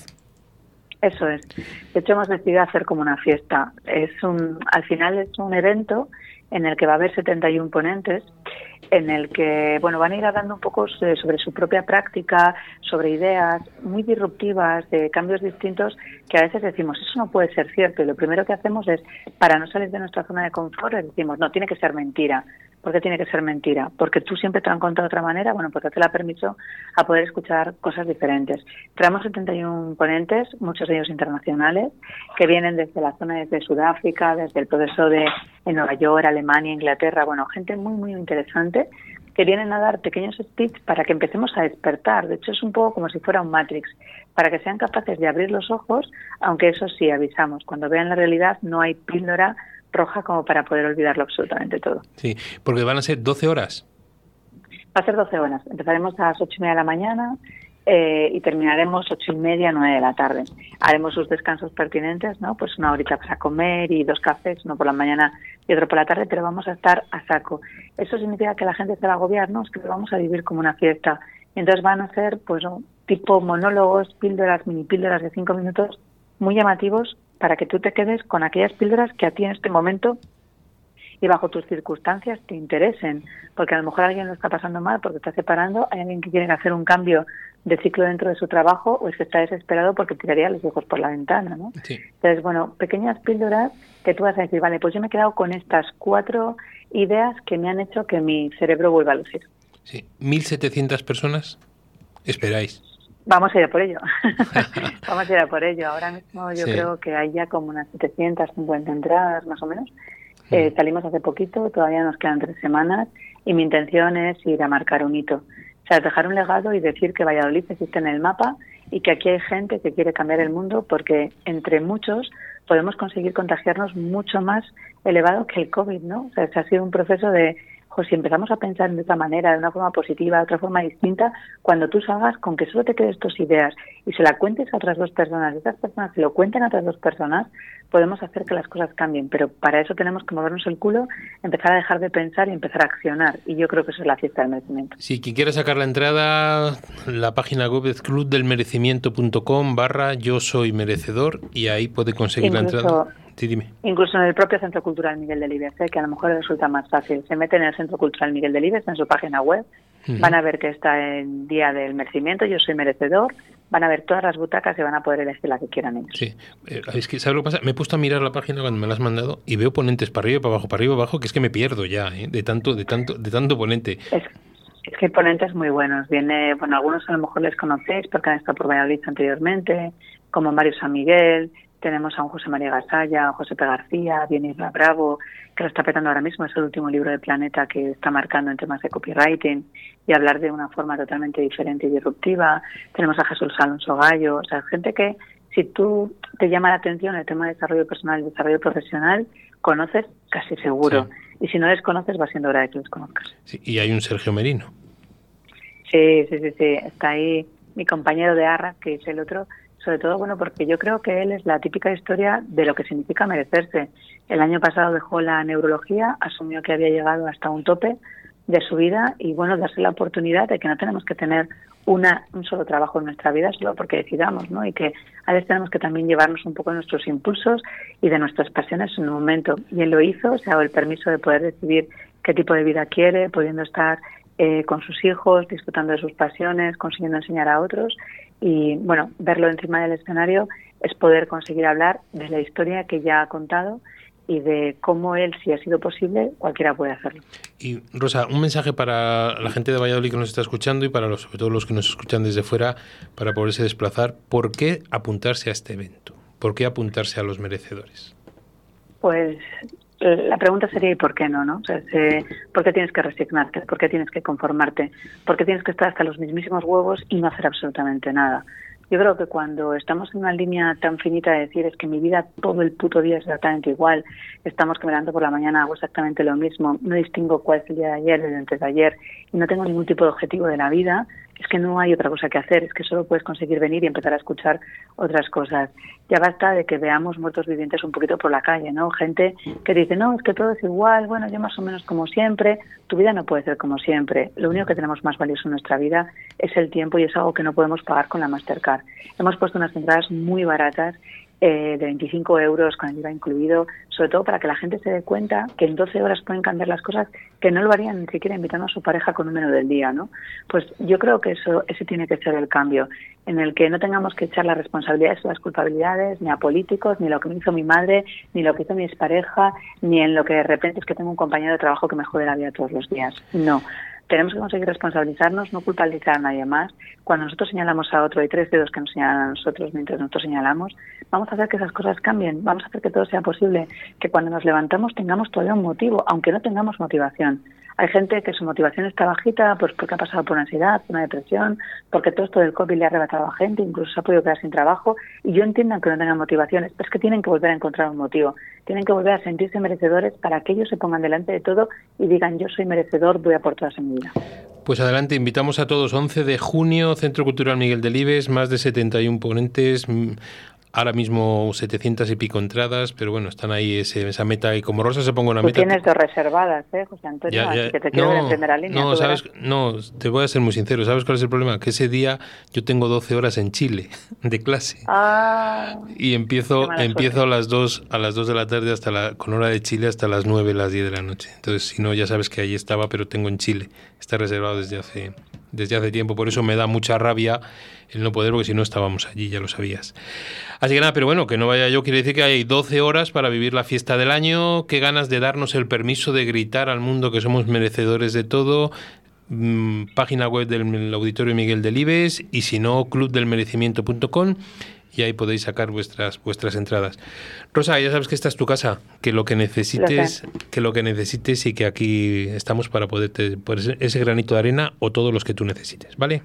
Eso es. De hecho, hemos decidido hacer como una fiesta. Es un, al final es un evento en el que va a haber 71 ponentes en el que bueno van a ir hablando un poco sobre su propia práctica, sobre ideas muy disruptivas, de cambios distintos, que a veces decimos, eso no puede ser cierto. Y lo primero que hacemos es, para no salir de nuestra zona de confort, decimos, no, tiene que ser mentira. ¿Por qué tiene que ser mentira? Porque tú siempre te lo han contado de otra manera, bueno, porque te la permiso a poder escuchar cosas diferentes. Traemos 71 ponentes, muchos de ellos internacionales, que vienen desde la zona de Sudáfrica, desde el proceso de en Nueva York, Alemania, Inglaterra, bueno, gente muy, muy interesante que vienen a dar pequeños speech para que empecemos a despertar. De hecho, es un poco como si fuera un Matrix, para que sean capaces de abrir los ojos, aunque eso sí avisamos, cuando vean la realidad no hay píldora roja como para poder olvidarlo absolutamente todo. Sí, porque van a ser 12 horas. Va a ser 12 horas. Empezaremos a las 8 y media de la mañana eh, y terminaremos ocho y media, nueve de la tarde. Haremos sus descansos pertinentes, ¿no? Pues una horita para comer y dos cafés, uno por la mañana y otro por la tarde, pero vamos a estar a saco. Eso significa que la gente se va a agobiar, ¿no? Es que lo vamos a vivir como una fiesta. entonces van a ser, pues, tipo monólogos, píldoras, mini píldoras de cinco minutos, muy llamativos para que tú te quedes con aquellas píldoras que a ti en este momento y bajo tus circunstancias te interesen, porque a lo mejor alguien lo está pasando mal porque está separando, hay alguien que quiere hacer un cambio de ciclo dentro de su trabajo o es que está desesperado porque tiraría los hijos por la ventana, ¿no? Entonces, bueno, pequeñas píldoras que tú vas a decir, vale, pues yo me he quedado con estas cuatro ideas que me han hecho que mi cerebro vuelva a lucir. Sí, 1.700 personas esperáis. Vamos a ir a por ello. Vamos a ir a por ello. Ahora mismo yo creo que hay ya como unas 750 entradas más o menos. Eh, salimos hace poquito, todavía nos quedan tres semanas y mi intención es ir a marcar un hito. O sea, dejar un legado y decir que Valladolid existe en el mapa y que aquí hay gente que quiere cambiar el mundo porque entre muchos podemos conseguir contagiarnos mucho más elevado que el COVID, ¿no? O sea, ha sido un proceso de pues si empezamos a pensar de otra manera, de una forma positiva, de otra forma distinta, cuando tú salgas con que solo te quedes tus ideas y se la cuentes a otras dos personas, esas personas se lo cuenten a otras dos personas, podemos hacer que las cosas cambien. Pero para eso tenemos que movernos el culo, empezar a dejar de pensar y empezar a accionar. Y yo creo que eso es la fiesta del merecimiento. Si quien quiera sacar la entrada, la página web es clubdelmerecimiento.com barra yo soy merecedor y ahí puede conseguir la entrada Incluso en el propio Centro Cultural Miguel Delibes, ¿eh? que a lo mejor resulta más fácil. Se meten en el Centro Cultural Miguel Delibes, en su página web, van a ver que está el Día del Merecimiento, yo soy merecedor, van a ver todas las butacas y van a poder elegir la que quieran ellos. Sí, eh, es que, ¿sabes lo que pasa? Me he puesto a mirar la página cuando me la has mandado y veo ponentes para arriba, para abajo, para arriba, para abajo, que es que me pierdo ya, ¿eh? de tanto, de tanto, de tanto ponente. Es, es que hay ponentes muy buenos. Viene, bueno, algunos a lo mejor les conocéis porque han estado por Valladolid anteriormente, como Mario San Miguel, tenemos a un José María Gasalla, a José P. García, viene Isla Bravo, que lo está petando ahora mismo, es el último libro de Planeta que está marcando en temas de copywriting y hablar de una forma totalmente diferente y disruptiva. Tenemos a Jesús Alonso Gallo, o sea, gente que si tú te llama la atención el tema de desarrollo personal y desarrollo profesional, conoces casi seguro. Y si no les conoces, va siendo hora de que los conozcas. Sí, y hay un Sergio Merino. Sí, sí, sí, sí. Está ahí mi compañero de Arra, que es el otro, sobre todo bueno porque yo creo que él es la típica historia de lo que significa merecerse. El año pasado dejó la neurología, asumió que había llegado hasta un tope de su vida y bueno, darse la oportunidad de que no tenemos que tener una, un solo trabajo en nuestra vida solo porque decidamos, ¿no? Y que a veces tenemos que también llevarnos un poco de nuestros impulsos y de nuestras pasiones en un momento. Y él lo hizo, se ha el permiso de poder decidir qué tipo de vida quiere, pudiendo estar eh, con sus hijos, disfrutando de sus pasiones, consiguiendo enseñar a otros y bueno, verlo encima del escenario es poder conseguir hablar de la historia que ya ha contado y de cómo él, si ha sido posible, cualquiera puede hacerlo. Y Rosa, un mensaje para la gente de Valladolid que nos está escuchando y para los, sobre todo los que nos escuchan desde fuera para poderse desplazar. ¿Por qué apuntarse a este evento? ¿Por qué apuntarse a los merecedores? Pues la pregunta sería ¿y por qué no? no? ¿Por qué tienes que resignarte? ¿Por qué tienes que conformarte? ¿Por qué tienes que estar hasta los mismísimos huevos y no hacer absolutamente nada? Yo creo que cuando estamos en una línea tan finita de decir es que mi vida todo el puto día es exactamente igual, estamos que por la mañana, hago exactamente lo mismo, no distingo cuál es el día de ayer del antes de ayer y no tengo ningún tipo de objetivo de la vida, es que no hay otra cosa que hacer, es que solo puedes conseguir venir y empezar a escuchar otras cosas. Ya basta de que veamos muertos vivientes un poquito por la calle, ¿no? Gente que dice, no, es que todo es igual, bueno, yo más o menos como siempre. Tu vida no puede ser como siempre. Lo único que tenemos más valioso en nuestra vida es el tiempo y es algo que no podemos pagar con la Mastercard. Hemos puesto unas entradas muy baratas eh, de 25 euros con el IVA incluido, sobre todo para que la gente se dé cuenta que en 12 horas pueden cambiar las cosas que no lo harían ni siquiera invitando a su pareja con un menú del día, ¿no? Pues yo creo que eso ese tiene que ser el cambio, en el que no tengamos que echar las responsabilidades o las culpabilidades ni a políticos, ni lo que me hizo mi madre, ni lo que hizo mi expareja, ni en lo que de repente es que tengo un compañero de trabajo que me jode la vida todos los días. No tenemos que conseguir responsabilizarnos, no culpabilizar a nadie más. Cuando nosotros señalamos a otro, hay tres dedos que nos señalan a nosotros mientras nosotros señalamos, vamos a hacer que esas cosas cambien, vamos a hacer que todo sea posible, que cuando nos levantamos tengamos todavía un motivo, aunque no tengamos motivación. Hay gente que su motivación está bajita, pues porque ha pasado por ansiedad, por una depresión, porque todo esto del COVID le ha arrebatado a gente, incluso se ha podido quedar sin trabajo. Y yo entiendo que no tengan motivaciones, pero es que tienen que volver a encontrar un motivo. Tienen que volver a sentirse merecedores para que ellos se pongan delante de todo y digan yo soy merecedor, voy a por todas en mi vida. Pues adelante, invitamos a todos. 11 de junio, Centro Cultural Miguel Delibes, más de 71 ponentes, ahora mismo 700 y pico entradas, pero bueno, están ahí esa meta y como Rosa se ponga una Tú meta... tienes dos reservadas, ¿eh, José Antonio? Así que te quiero ver en primera línea. No, sabes, no, te voy a ser muy sincero. ¿Sabes cuál es el problema? Que ese día yo tengo 12 horas en Chile de clase. Ah, y empiezo empiezo a las 2 a las 2 de la tarde hasta la con hora de Chile hasta las 9, las 10 de la noche. Entonces, si no ya sabes que ahí estaba, pero tengo en Chile. Está reservado desde hace desde hace tiempo, por eso me da mucha rabia el no poder, porque si no estábamos allí, ya lo sabías. Así que nada, pero bueno, que no vaya yo, quiere decir que hay 12 horas para vivir la fiesta del año, qué ganas de darnos el permiso de gritar al mundo que somos merecedores de todo, mm, página web del Auditorio Miguel Delibes y si no, clubdelmerecimiento.com y ahí podéis sacar vuestras vuestras entradas. Rosa, ya sabes que esta es tu casa, que lo que necesites, que lo que necesites y que aquí estamos para poderte poner ese granito de arena o todos los que tú necesites, ¿vale?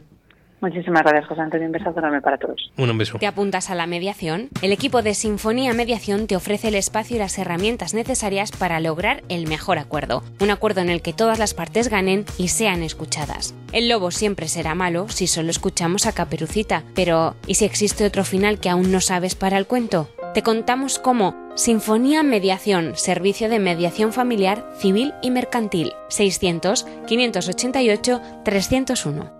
Muchísimas gracias, José Antonio. Un besazo enorme para todos. Un beso. ¿Te apuntas a la mediación? El equipo de Sinfonía Mediación te ofrece el espacio y las herramientas necesarias para lograr el mejor acuerdo. Un acuerdo en el que todas las partes ganen y sean escuchadas. El lobo siempre será malo si solo escuchamos a Caperucita. Pero, ¿y si existe otro final que aún no sabes para el cuento? Te contamos cómo Sinfonía Mediación, servicio de mediación familiar, civil y mercantil. 600 588 301.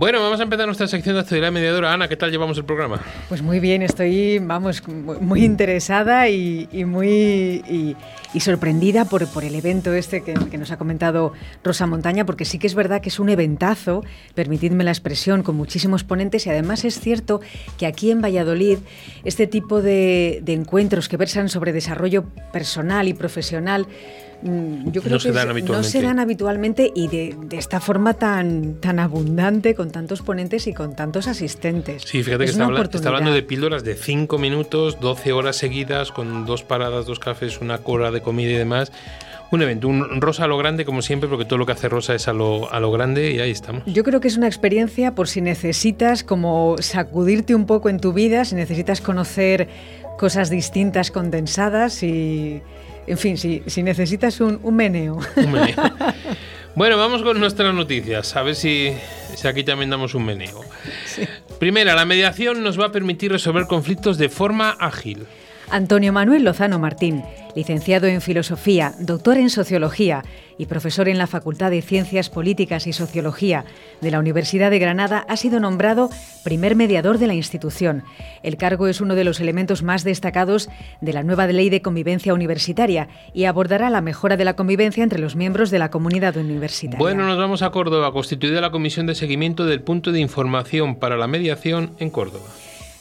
Bueno, vamos a empezar nuestra sección de actualidad mediadora. Ana, ¿qué tal llevamos el programa? Pues muy bien, estoy, vamos, muy interesada y, muy y, sorprendida por, por, el evento este que, nos ha comentado Rosa Montaña, porque sí que es verdad que es un eventazo, permitidme la expresión, con muchísimos ponentes y además es cierto que aquí en Valladolid este tipo de, encuentros que versan sobre desarrollo personal y profesional yo creo no que se dan habitualmente. no se dan habitualmente y de, de, esta forma tan, tan abundante, con tantos ponentes y con tantos asistentes. Sí, fíjate es que está, habla, está, hablando de píldoras de 5 minutos, 12 horas seguidas, con dos paradas, dos cafés, una cora de comida y demás. Un evento, un Rosa a lo grande, como siempre, porque todo lo que hace Rosa es a lo, a lo grande y ahí estamos. Yo creo que es una experiencia por si necesitas como sacudirte un poco en tu vida, si necesitas conocer cosas distintas, condensadas y en fin, si, si necesitas un, un, meneo. un, meneo. Bueno, vamos con nuestras noticias, a ver si, si aquí también damos un meneo. Sí. Primera, la mediación nos va a permitir resolver conflictos de forma ágil. Antonio Manuel Lozano Martín, licenciado en Filosofía, doctor en Sociología y profesor en la Facultad de Ciencias Políticas y Sociología de la Universidad de Granada, ha sido nombrado primer mediador de la institución. El cargo es uno de los elementos más destacados de la nueva Ley de Convivencia Universitaria y abordará la mejora de la convivencia entre los miembros de la comunidad universitaria. Bueno, nos vamos a Córdoba, constituida la Comisión de Seguimiento del Punto de Información para la Mediación en Córdoba.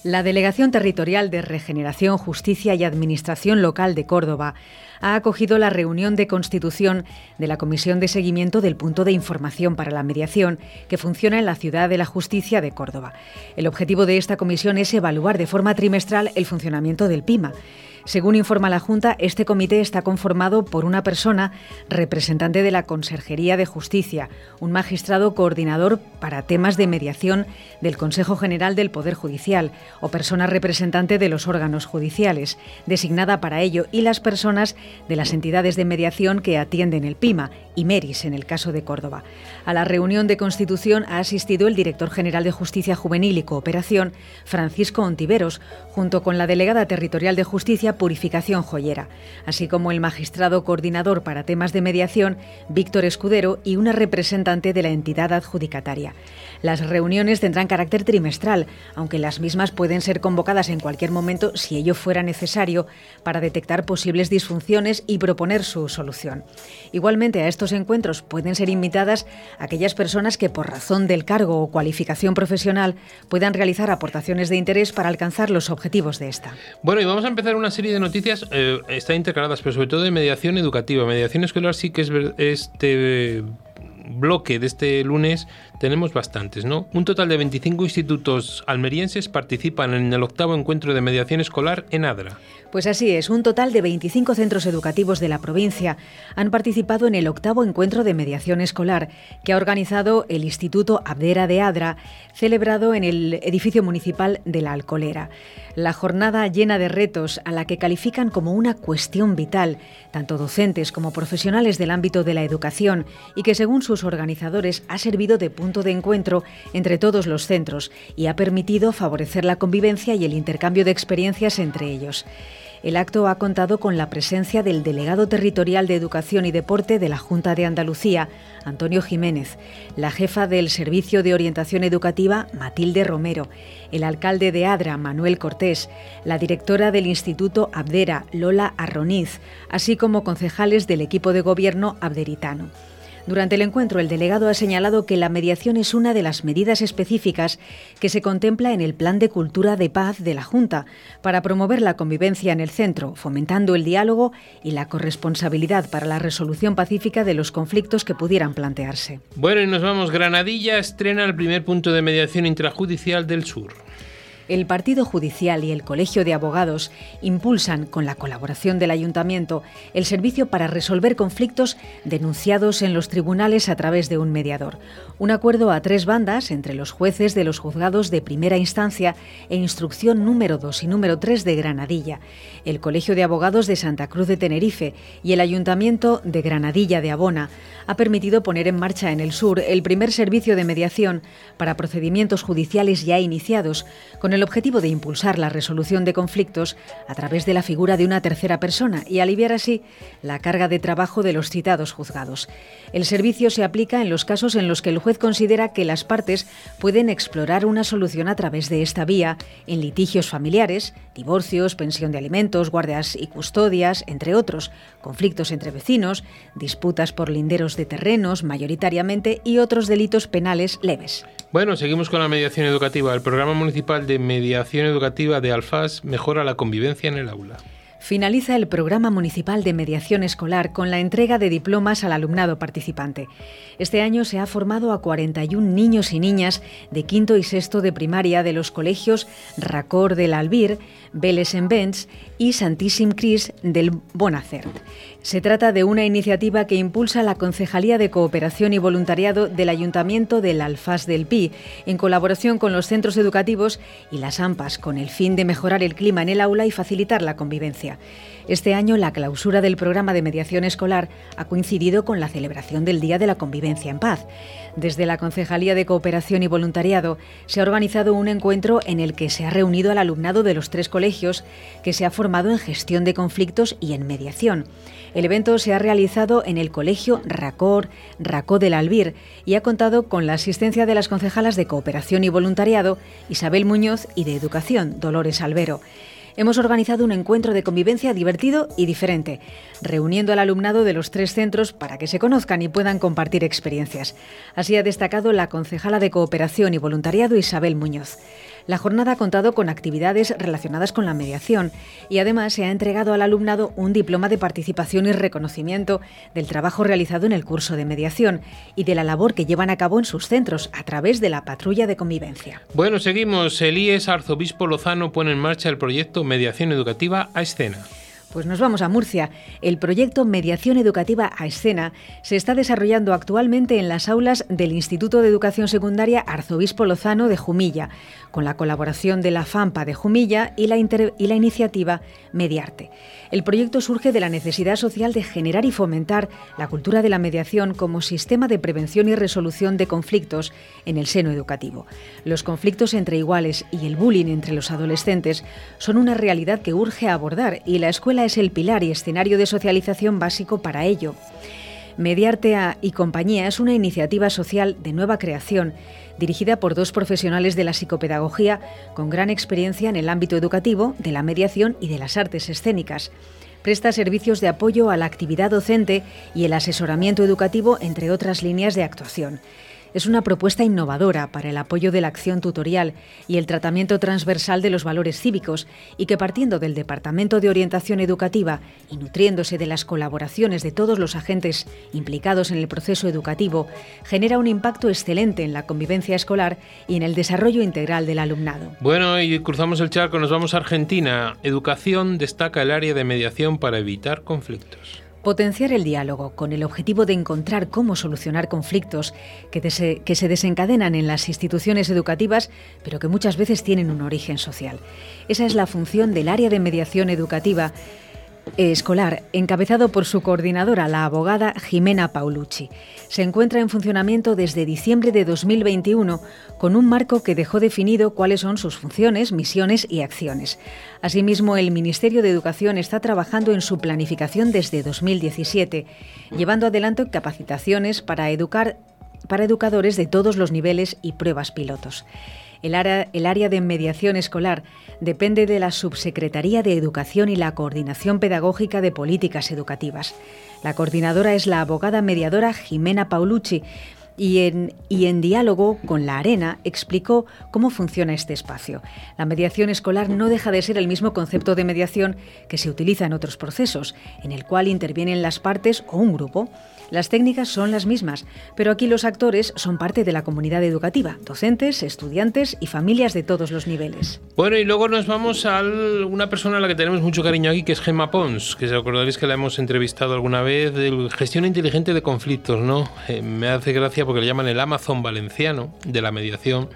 La Delegación Territorial de Regeneración, Justicia y Administración Local de Córdoba ha acogido la reunión de constitución de la Comisión de Seguimiento del Punto de Información para la Mediación, que funciona en la Ciudad de la Justicia de Córdoba. El objetivo de esta comisión es evaluar de forma trimestral el funcionamiento del PIMA. Según informa la Junta, este comité está conformado por una persona representante de la Conserjería de Justicia, un magistrado coordinador para temas de mediación del Consejo General del Poder Judicial o persona representante de los órganos judiciales, designada para ello, y las personas de las entidades de mediación que atienden el PIMA y MERIS en el caso de Córdoba. A la reunión de constitución ha asistido el director general de Justicia Juvenil y Cooperación, Francisco Ontiveros, junto con la delegada territorial de Justicia Purificación Joyera, así como el magistrado coordinador para temas de mediación, Víctor Escudero, y una representante de la entidad adjudicataria. Las reuniones tendrán carácter trimestral, aunque las mismas pueden ser convocadas en cualquier momento si ello fuera necesario para detectar posibles disfunciones y proponer su solución. Igualmente, a estos encuentros pueden ser invitadas aquellas personas que por razón del cargo o cualificación profesional puedan realizar aportaciones de interés para alcanzar los objetivos de esta. Bueno, y vamos a empezar una serie de noticias, eh, intercaladas, pero sobre todo de mediación educativa. Mediación escolar sí que es este bloque de este lunes tenemos bastantes, ¿no? Un total de 25 institutos almerienses participan en el octavo encuentro de mediación escolar en Adra. Pues así es, un total de 25 centros educativos de la provincia han participado en el octavo encuentro de mediación escolar que ha organizado el Instituto Abdera de Adra, celebrado en el edificio municipal de la Alcolera. La jornada llena de retos a la que califican como una cuestión vital, tanto docentes como profesionales del ámbito de la educación, y que según sus organizadores ha servido de punto de encuentro entre todos los centros y ha permitido favorecer la convivencia y el intercambio de experiencias entre ellos. El acto ha contado con la presencia del delegado territorial de Educación y Deporte de la Junta de Andalucía, Antonio Jiménez, la jefa del Servicio de Orientación Educativa, Matilde Romero, el alcalde de Adra, Manuel Cortés, la directora del Instituto Abdera, Lola Arroniz, así como concejales del equipo de gobierno abderitano. Durante el encuentro, el delegado ha señalado que la mediación es una de las medidas específicas que se contempla en el Plan de Cultura de Paz de la Junta para promover la convivencia en el centro, fomentando el diálogo y la corresponsabilidad para la resolución pacífica de los conflictos que pudieran plantearse. Bueno, y nos vamos. Granadilla estrena el primer punto de mediación intrajudicial del sur el Partido Judicial y el Colegio de Abogados impulsan, con la colaboración del Ayuntamiento, el servicio para resolver conflictos denunciados en los tribunales a través de un mediador. Un acuerdo a tres bandas entre los jueces de los juzgados de primera instancia e instrucción número 2 y número 3 de Granadilla, el Colegio de Abogados de Santa Cruz de Tenerife y el Ayuntamiento de Granadilla de Abona ha permitido poner en marcha en el sur el primer servicio de mediación para procedimientos judiciales ya iniciados, con el objetivo de impulsar la resolución de conflictos a través de la figura de una tercera persona y aliviar así la carga de trabajo de los citados juzgados. El servicio se aplica en los casos en los que el juez considera que las partes pueden explorar una solución a través de esta vía en litigios familiares, divorcios, pensión de alimentos, guardias y custodias, entre otros, conflictos entre vecinos, disputas por linderos de terrenos mayoritariamente y otros delitos penales leves. Bueno, seguimos con la mediación educativa. El programa municipal de mediación educativa de Alfaz mejora la convivencia en el aula finaliza el programa municipal de mediación escolar con la entrega de diplomas al alumnado participante. Este año se ha formado a 41 niños y niñas de quinto y sexto de primaria de los colegios Racor del Albir, Vélez en Benz y Santíssim Cris del Bonacert. Se trata de una iniciativa que impulsa la Concejalía de Cooperación y Voluntariado del Ayuntamiento del Alfaz del Pi, en colaboración con los centros educativos y las AMPAs, con el fin de mejorar el clima en el aula y facilitar la convivencia. Este año la clausura del programa de mediación escolar ha coincidido con la celebración del Día de la Convivencia en Paz. Desde la Concejalía de Cooperación y Voluntariado se ha organizado un encuentro en el que se ha reunido al alumnado de los tres colegios que se ha formado en gestión de conflictos y en mediación. El evento se ha realizado en el Colegio Racor, Racó del Albir, y ha contado con la asistencia de las concejalas de Cooperación y Voluntariado, Isabel Muñoz, y de Educación, Dolores Albero hemos organizado un encuentro de convivencia divertido y diferente, reuniendo al alumnado de los tres centros para que se conozcan y puedan compartir experiencias. Así ha destacado la concejala de Cooperación y Voluntariado Isabel Muñoz. La jornada ha contado con actividades relacionadas con la mediación y además se ha entregado al alumnado un diploma de participación y reconocimiento del trabajo realizado en el curso de mediación y de la labor que llevan a cabo en sus centros a través de la patrulla de convivencia. Bueno, seguimos. El IES Arzobispo Lozano pone en marcha el proyecto Mediación Educativa a Escena. Pues nos vamos a Murcia. El proyecto Mediación Educativa a Escena se está desarrollando actualmente en las aulas del Instituto de Educación Secundaria Arzobispo Lozano de Jumilla, con la colaboración de la FAMPA de Jumilla y la, iniciativa Mediarte. El proyecto surge de la necesidad social de generar y fomentar la cultura de la mediación como sistema de prevención y resolución de conflictos en el seno educativo. Los conflictos entre iguales y el bullying entre los adolescentes son una realidad que urge abordar y la escuela es el pilar y escenario de socialización básico para ello. Mediarte y compañía es una iniciativa social de nueva creación dirigida por dos profesionales de la psicopedagogía con gran experiencia en el ámbito educativo, de la mediación y de las artes escénicas. Presta servicios de apoyo a la actividad docente y el asesoramiento educativo, entre otras líneas de actuación es una propuesta innovadora para el apoyo de la acción tutorial y el tratamiento transversal de los valores cívicos y que partiendo del Departamento de Orientación Educativa y nutriéndose de las colaboraciones de todos los agentes implicados en el proceso educativo, genera un impacto excelente en la convivencia escolar y en el desarrollo integral del alumnado. Bueno, y cruzamos el charco, nos vamos a Argentina. Educación destaca el área de mediación para evitar conflictos. Potenciar el diálogo con el objetivo de encontrar cómo solucionar conflictos que, se desencadenan en las instituciones educativas, pero que muchas veces tienen un origen social. Esa es la función del área de mediación educativa escolar, encabezado por su coordinadora, la abogada Jimena Paulucci. Se encuentra en funcionamiento desde diciembre de 2021 con un marco que dejó definido cuáles son sus funciones, misiones y acciones. Asimismo, el Ministerio de Educación está trabajando en su planificación desde 2017, llevando adelante capacitaciones para para educadores de todos los niveles y pruebas pilotos. El área, de mediación escolar depende de la Subsecretaría de Educación y la Coordinación Pedagógica de Políticas Educativas. La coordinadora es la abogada mediadora Jimena Paulucci, y en, diálogo con la arena explicó cómo funciona este espacio. La mediación escolar no deja de ser el mismo concepto de mediación que se utiliza en otros procesos, en el cual intervienen las partes o un grupo. Las técnicas son las mismas, pero aquí los actores son parte de la comunidad educativa, docentes, estudiantes y familias de todos los niveles. Bueno, y luego nos vamos a una persona a la que tenemos mucho cariño aquí, que es Gemma Pons, que se acordaréis que la hemos entrevistado alguna vez, de gestión inteligente de conflictos, ¿no? Eh, me hace gracia porque le llaman el Amazon valenciano de la mediación.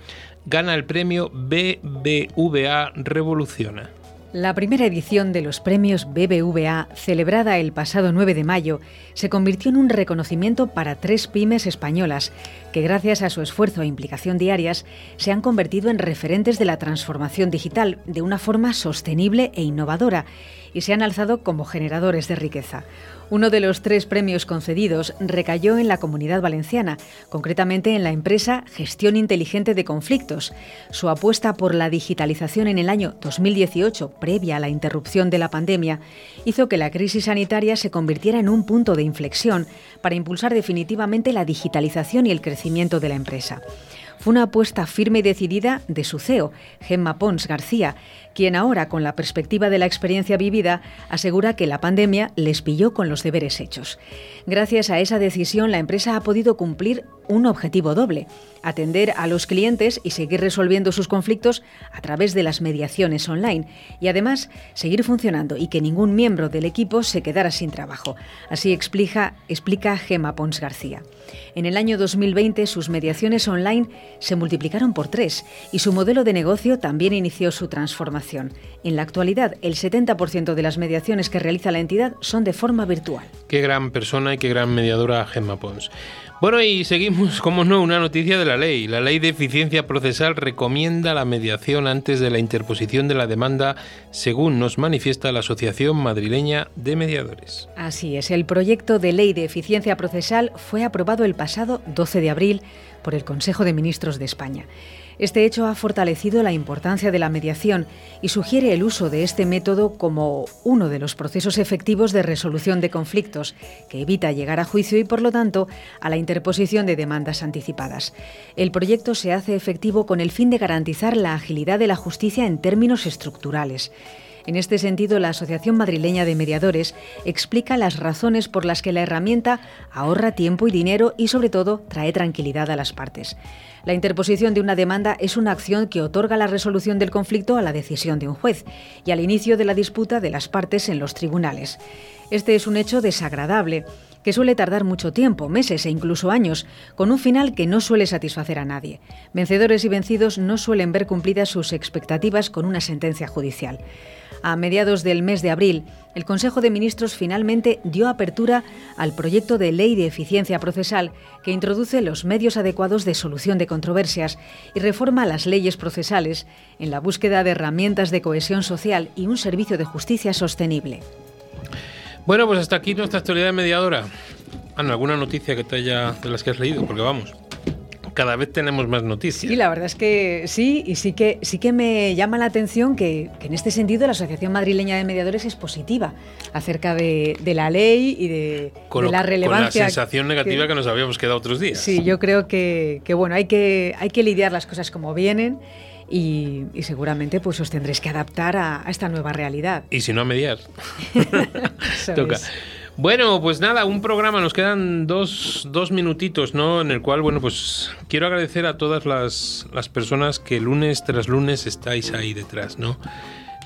Gana el premio BBVA Revoluciona. La primera edición de los premios BBVA, celebrada el pasado 9 de mayo, se convirtió en un reconocimiento para tres pymes españolas que gracias a su esfuerzo e implicación diarias se han convertido en referentes de la transformación digital de una forma sostenible e innovadora y se han alzado como generadores de riqueza. Uno de los tres premios concedidos recayó en la comunidad valenciana, concretamente en la empresa Gestión Inteligente de Conflictos. Su apuesta por la digitalización en el año 2018, previa a la interrupción de la pandemia, hizo que la crisis sanitaria se convirtiera en un punto de inflexión para impulsar definitivamente la digitalización y el crecimiento de la empresa. Fue una apuesta firme y decidida de su CEO, Gemma Pons García, quien ahora, con la perspectiva de la experiencia vivida, asegura que la pandemia les pilló con los deberes hechos. Gracias a esa decisión, la empresa ha podido cumplir un objetivo doble, atender a los clientes y seguir resolviendo sus conflictos a través de las mediaciones online y además seguir funcionando y que ningún miembro del equipo se quedara sin trabajo. Así explica, explica Gema Pons García. En el año 2020 sus mediaciones online se multiplicaron por tres y su modelo de negocio también inició su transformación. En la actualidad, el 70% de las mediaciones que realiza la entidad son de forma virtual. Qué gran persona y qué gran mediadora Gemma Pons. Bueno, y seguimos, como no, una noticia de la ley. La ley de eficiencia procesal recomienda la mediación antes de la interposición de la demanda, según nos manifiesta la Asociación Madrileña de Mediadores. Así es, el proyecto de ley de eficiencia procesal fue aprobado el pasado 12 de abril por el Consejo de Ministros de España. Este hecho ha fortalecido la importancia de la mediación y sugiere el uso de este método como uno de los procesos efectivos de resolución de conflictos, que evita llegar a juicio y, por lo tanto, a la interposición de demandas anticipadas. El proyecto se hace efectivo con el fin de garantizar la agilidad de la justicia en términos estructurales. En este sentido, la Asociación Madrileña de Mediadores explica las razones por las que la herramienta ahorra tiempo y dinero y, sobre todo, trae tranquilidad a las partes. La interposición de una demanda es una acción que otorga la resolución del conflicto a la decisión de un juez y al inicio de la disputa de las partes en los tribunales. Este es un hecho desagradable que suele tardar mucho tiempo, meses e incluso años, con un final que no suele satisfacer a nadie. Vencedores y vencidos no suelen ver cumplidas sus expectativas con una sentencia judicial. A mediados del mes de abril, el Consejo de Ministros finalmente dio apertura al proyecto de ley de eficiencia procesal que introduce los medios adecuados de solución de controversias y reforma las leyes procesales en la búsqueda de herramientas de cohesión social y un servicio de justicia sostenible. Bueno, pues hasta aquí nuestra actualidad mediadora. Ana, ¿alguna noticia que te haya de las que has leído? Porque vamos, cada vez tenemos más noticias. Sí, la verdad es que sí, y sí que sí que me llama la atención que, en este sentido la Asociación Madrileña de Mediadores es positiva acerca de, la ley y de, la relevancia. Con la sensación negativa que, nos habíamos quedado otros días. Sí, yo creo que, bueno, hay que, hay que lidiar las cosas como vienen. Y, seguramente pues os tendréis que adaptar a, esta nueva realidad. Y si no a mediar. Toca. Bueno, pues nada, un programa, nos quedan dos, dos, minutitos, ¿no? En el cual, bueno, pues quiero agradecer a todas las, las personas que lunes tras lunes estáis ahí detrás, ¿no?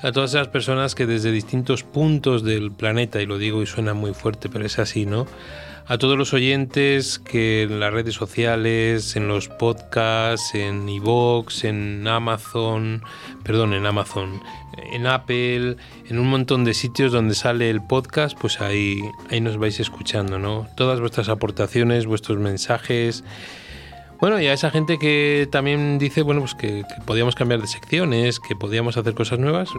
A todas esas personas que desde distintos puntos del planeta, y lo digo y suena muy fuerte, pero es así, ¿no? A todos los oyentes que en las redes sociales, en los podcasts, en iVoox, en Amazon, perdón, en Amazon, en Apple, en un montón de sitios donde sale el podcast, pues ahí, ahí nos vais escuchando, ¿no? Todas vuestras aportaciones, vuestros mensajes. Bueno, y a esa gente que también dice, bueno, pues que, que podíamos cambiar de secciones, que podíamos hacer cosas nuevas,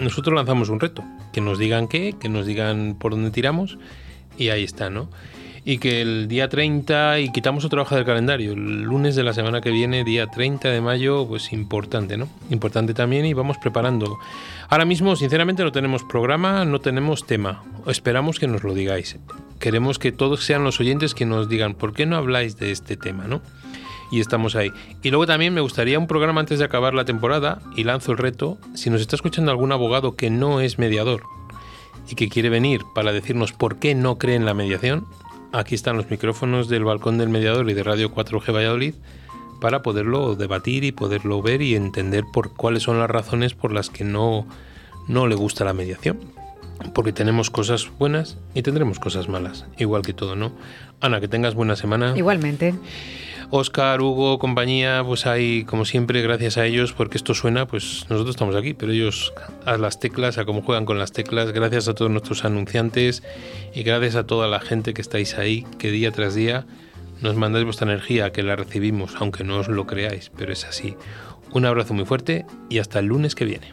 nosotros lanzamos un reto. Que nos digan qué, que nos digan por dónde tiramos, y ahí está, ¿no? Y que el día 30, y quitamos otra hoja del calendario, el lunes de la semana que viene, día 30 de mayo, pues importante, ¿no? Importante también y vamos preparando. Ahora mismo, sinceramente, no tenemos programa, no tenemos tema. Esperamos que nos lo digáis. Queremos que todos sean los oyentes que nos digan, ¿por qué no habláis de este tema, no? y estamos ahí. Y luego también me gustaría un programa antes de acabar la temporada y lanzo el reto, si nos está escuchando algún abogado que no es mediador y que quiere venir para decirnos por qué no cree en la mediación, aquí están los micrófonos del balcón del mediador y de Radio 4G Valladolid para poderlo debatir y poderlo ver y entender por cuáles son las razones por las que no, no le gusta la mediación. Porque tenemos cosas buenas y tendremos cosas malas, igual que todo, ¿no? Ana, que tengas buena semana. Igualmente. Oscar, Hugo, compañía, pues hay, como siempre, gracias a ellos, porque esto suena, pues nosotros estamos aquí, pero ellos a las teclas, a cómo juegan con las teclas, gracias a todos nuestros anunciantes y gracias a toda la gente que estáis ahí, que día tras día nos mandáis vuestra energía, que la recibimos, aunque no os lo creáis, pero es así. Un abrazo muy fuerte y hasta el lunes que viene.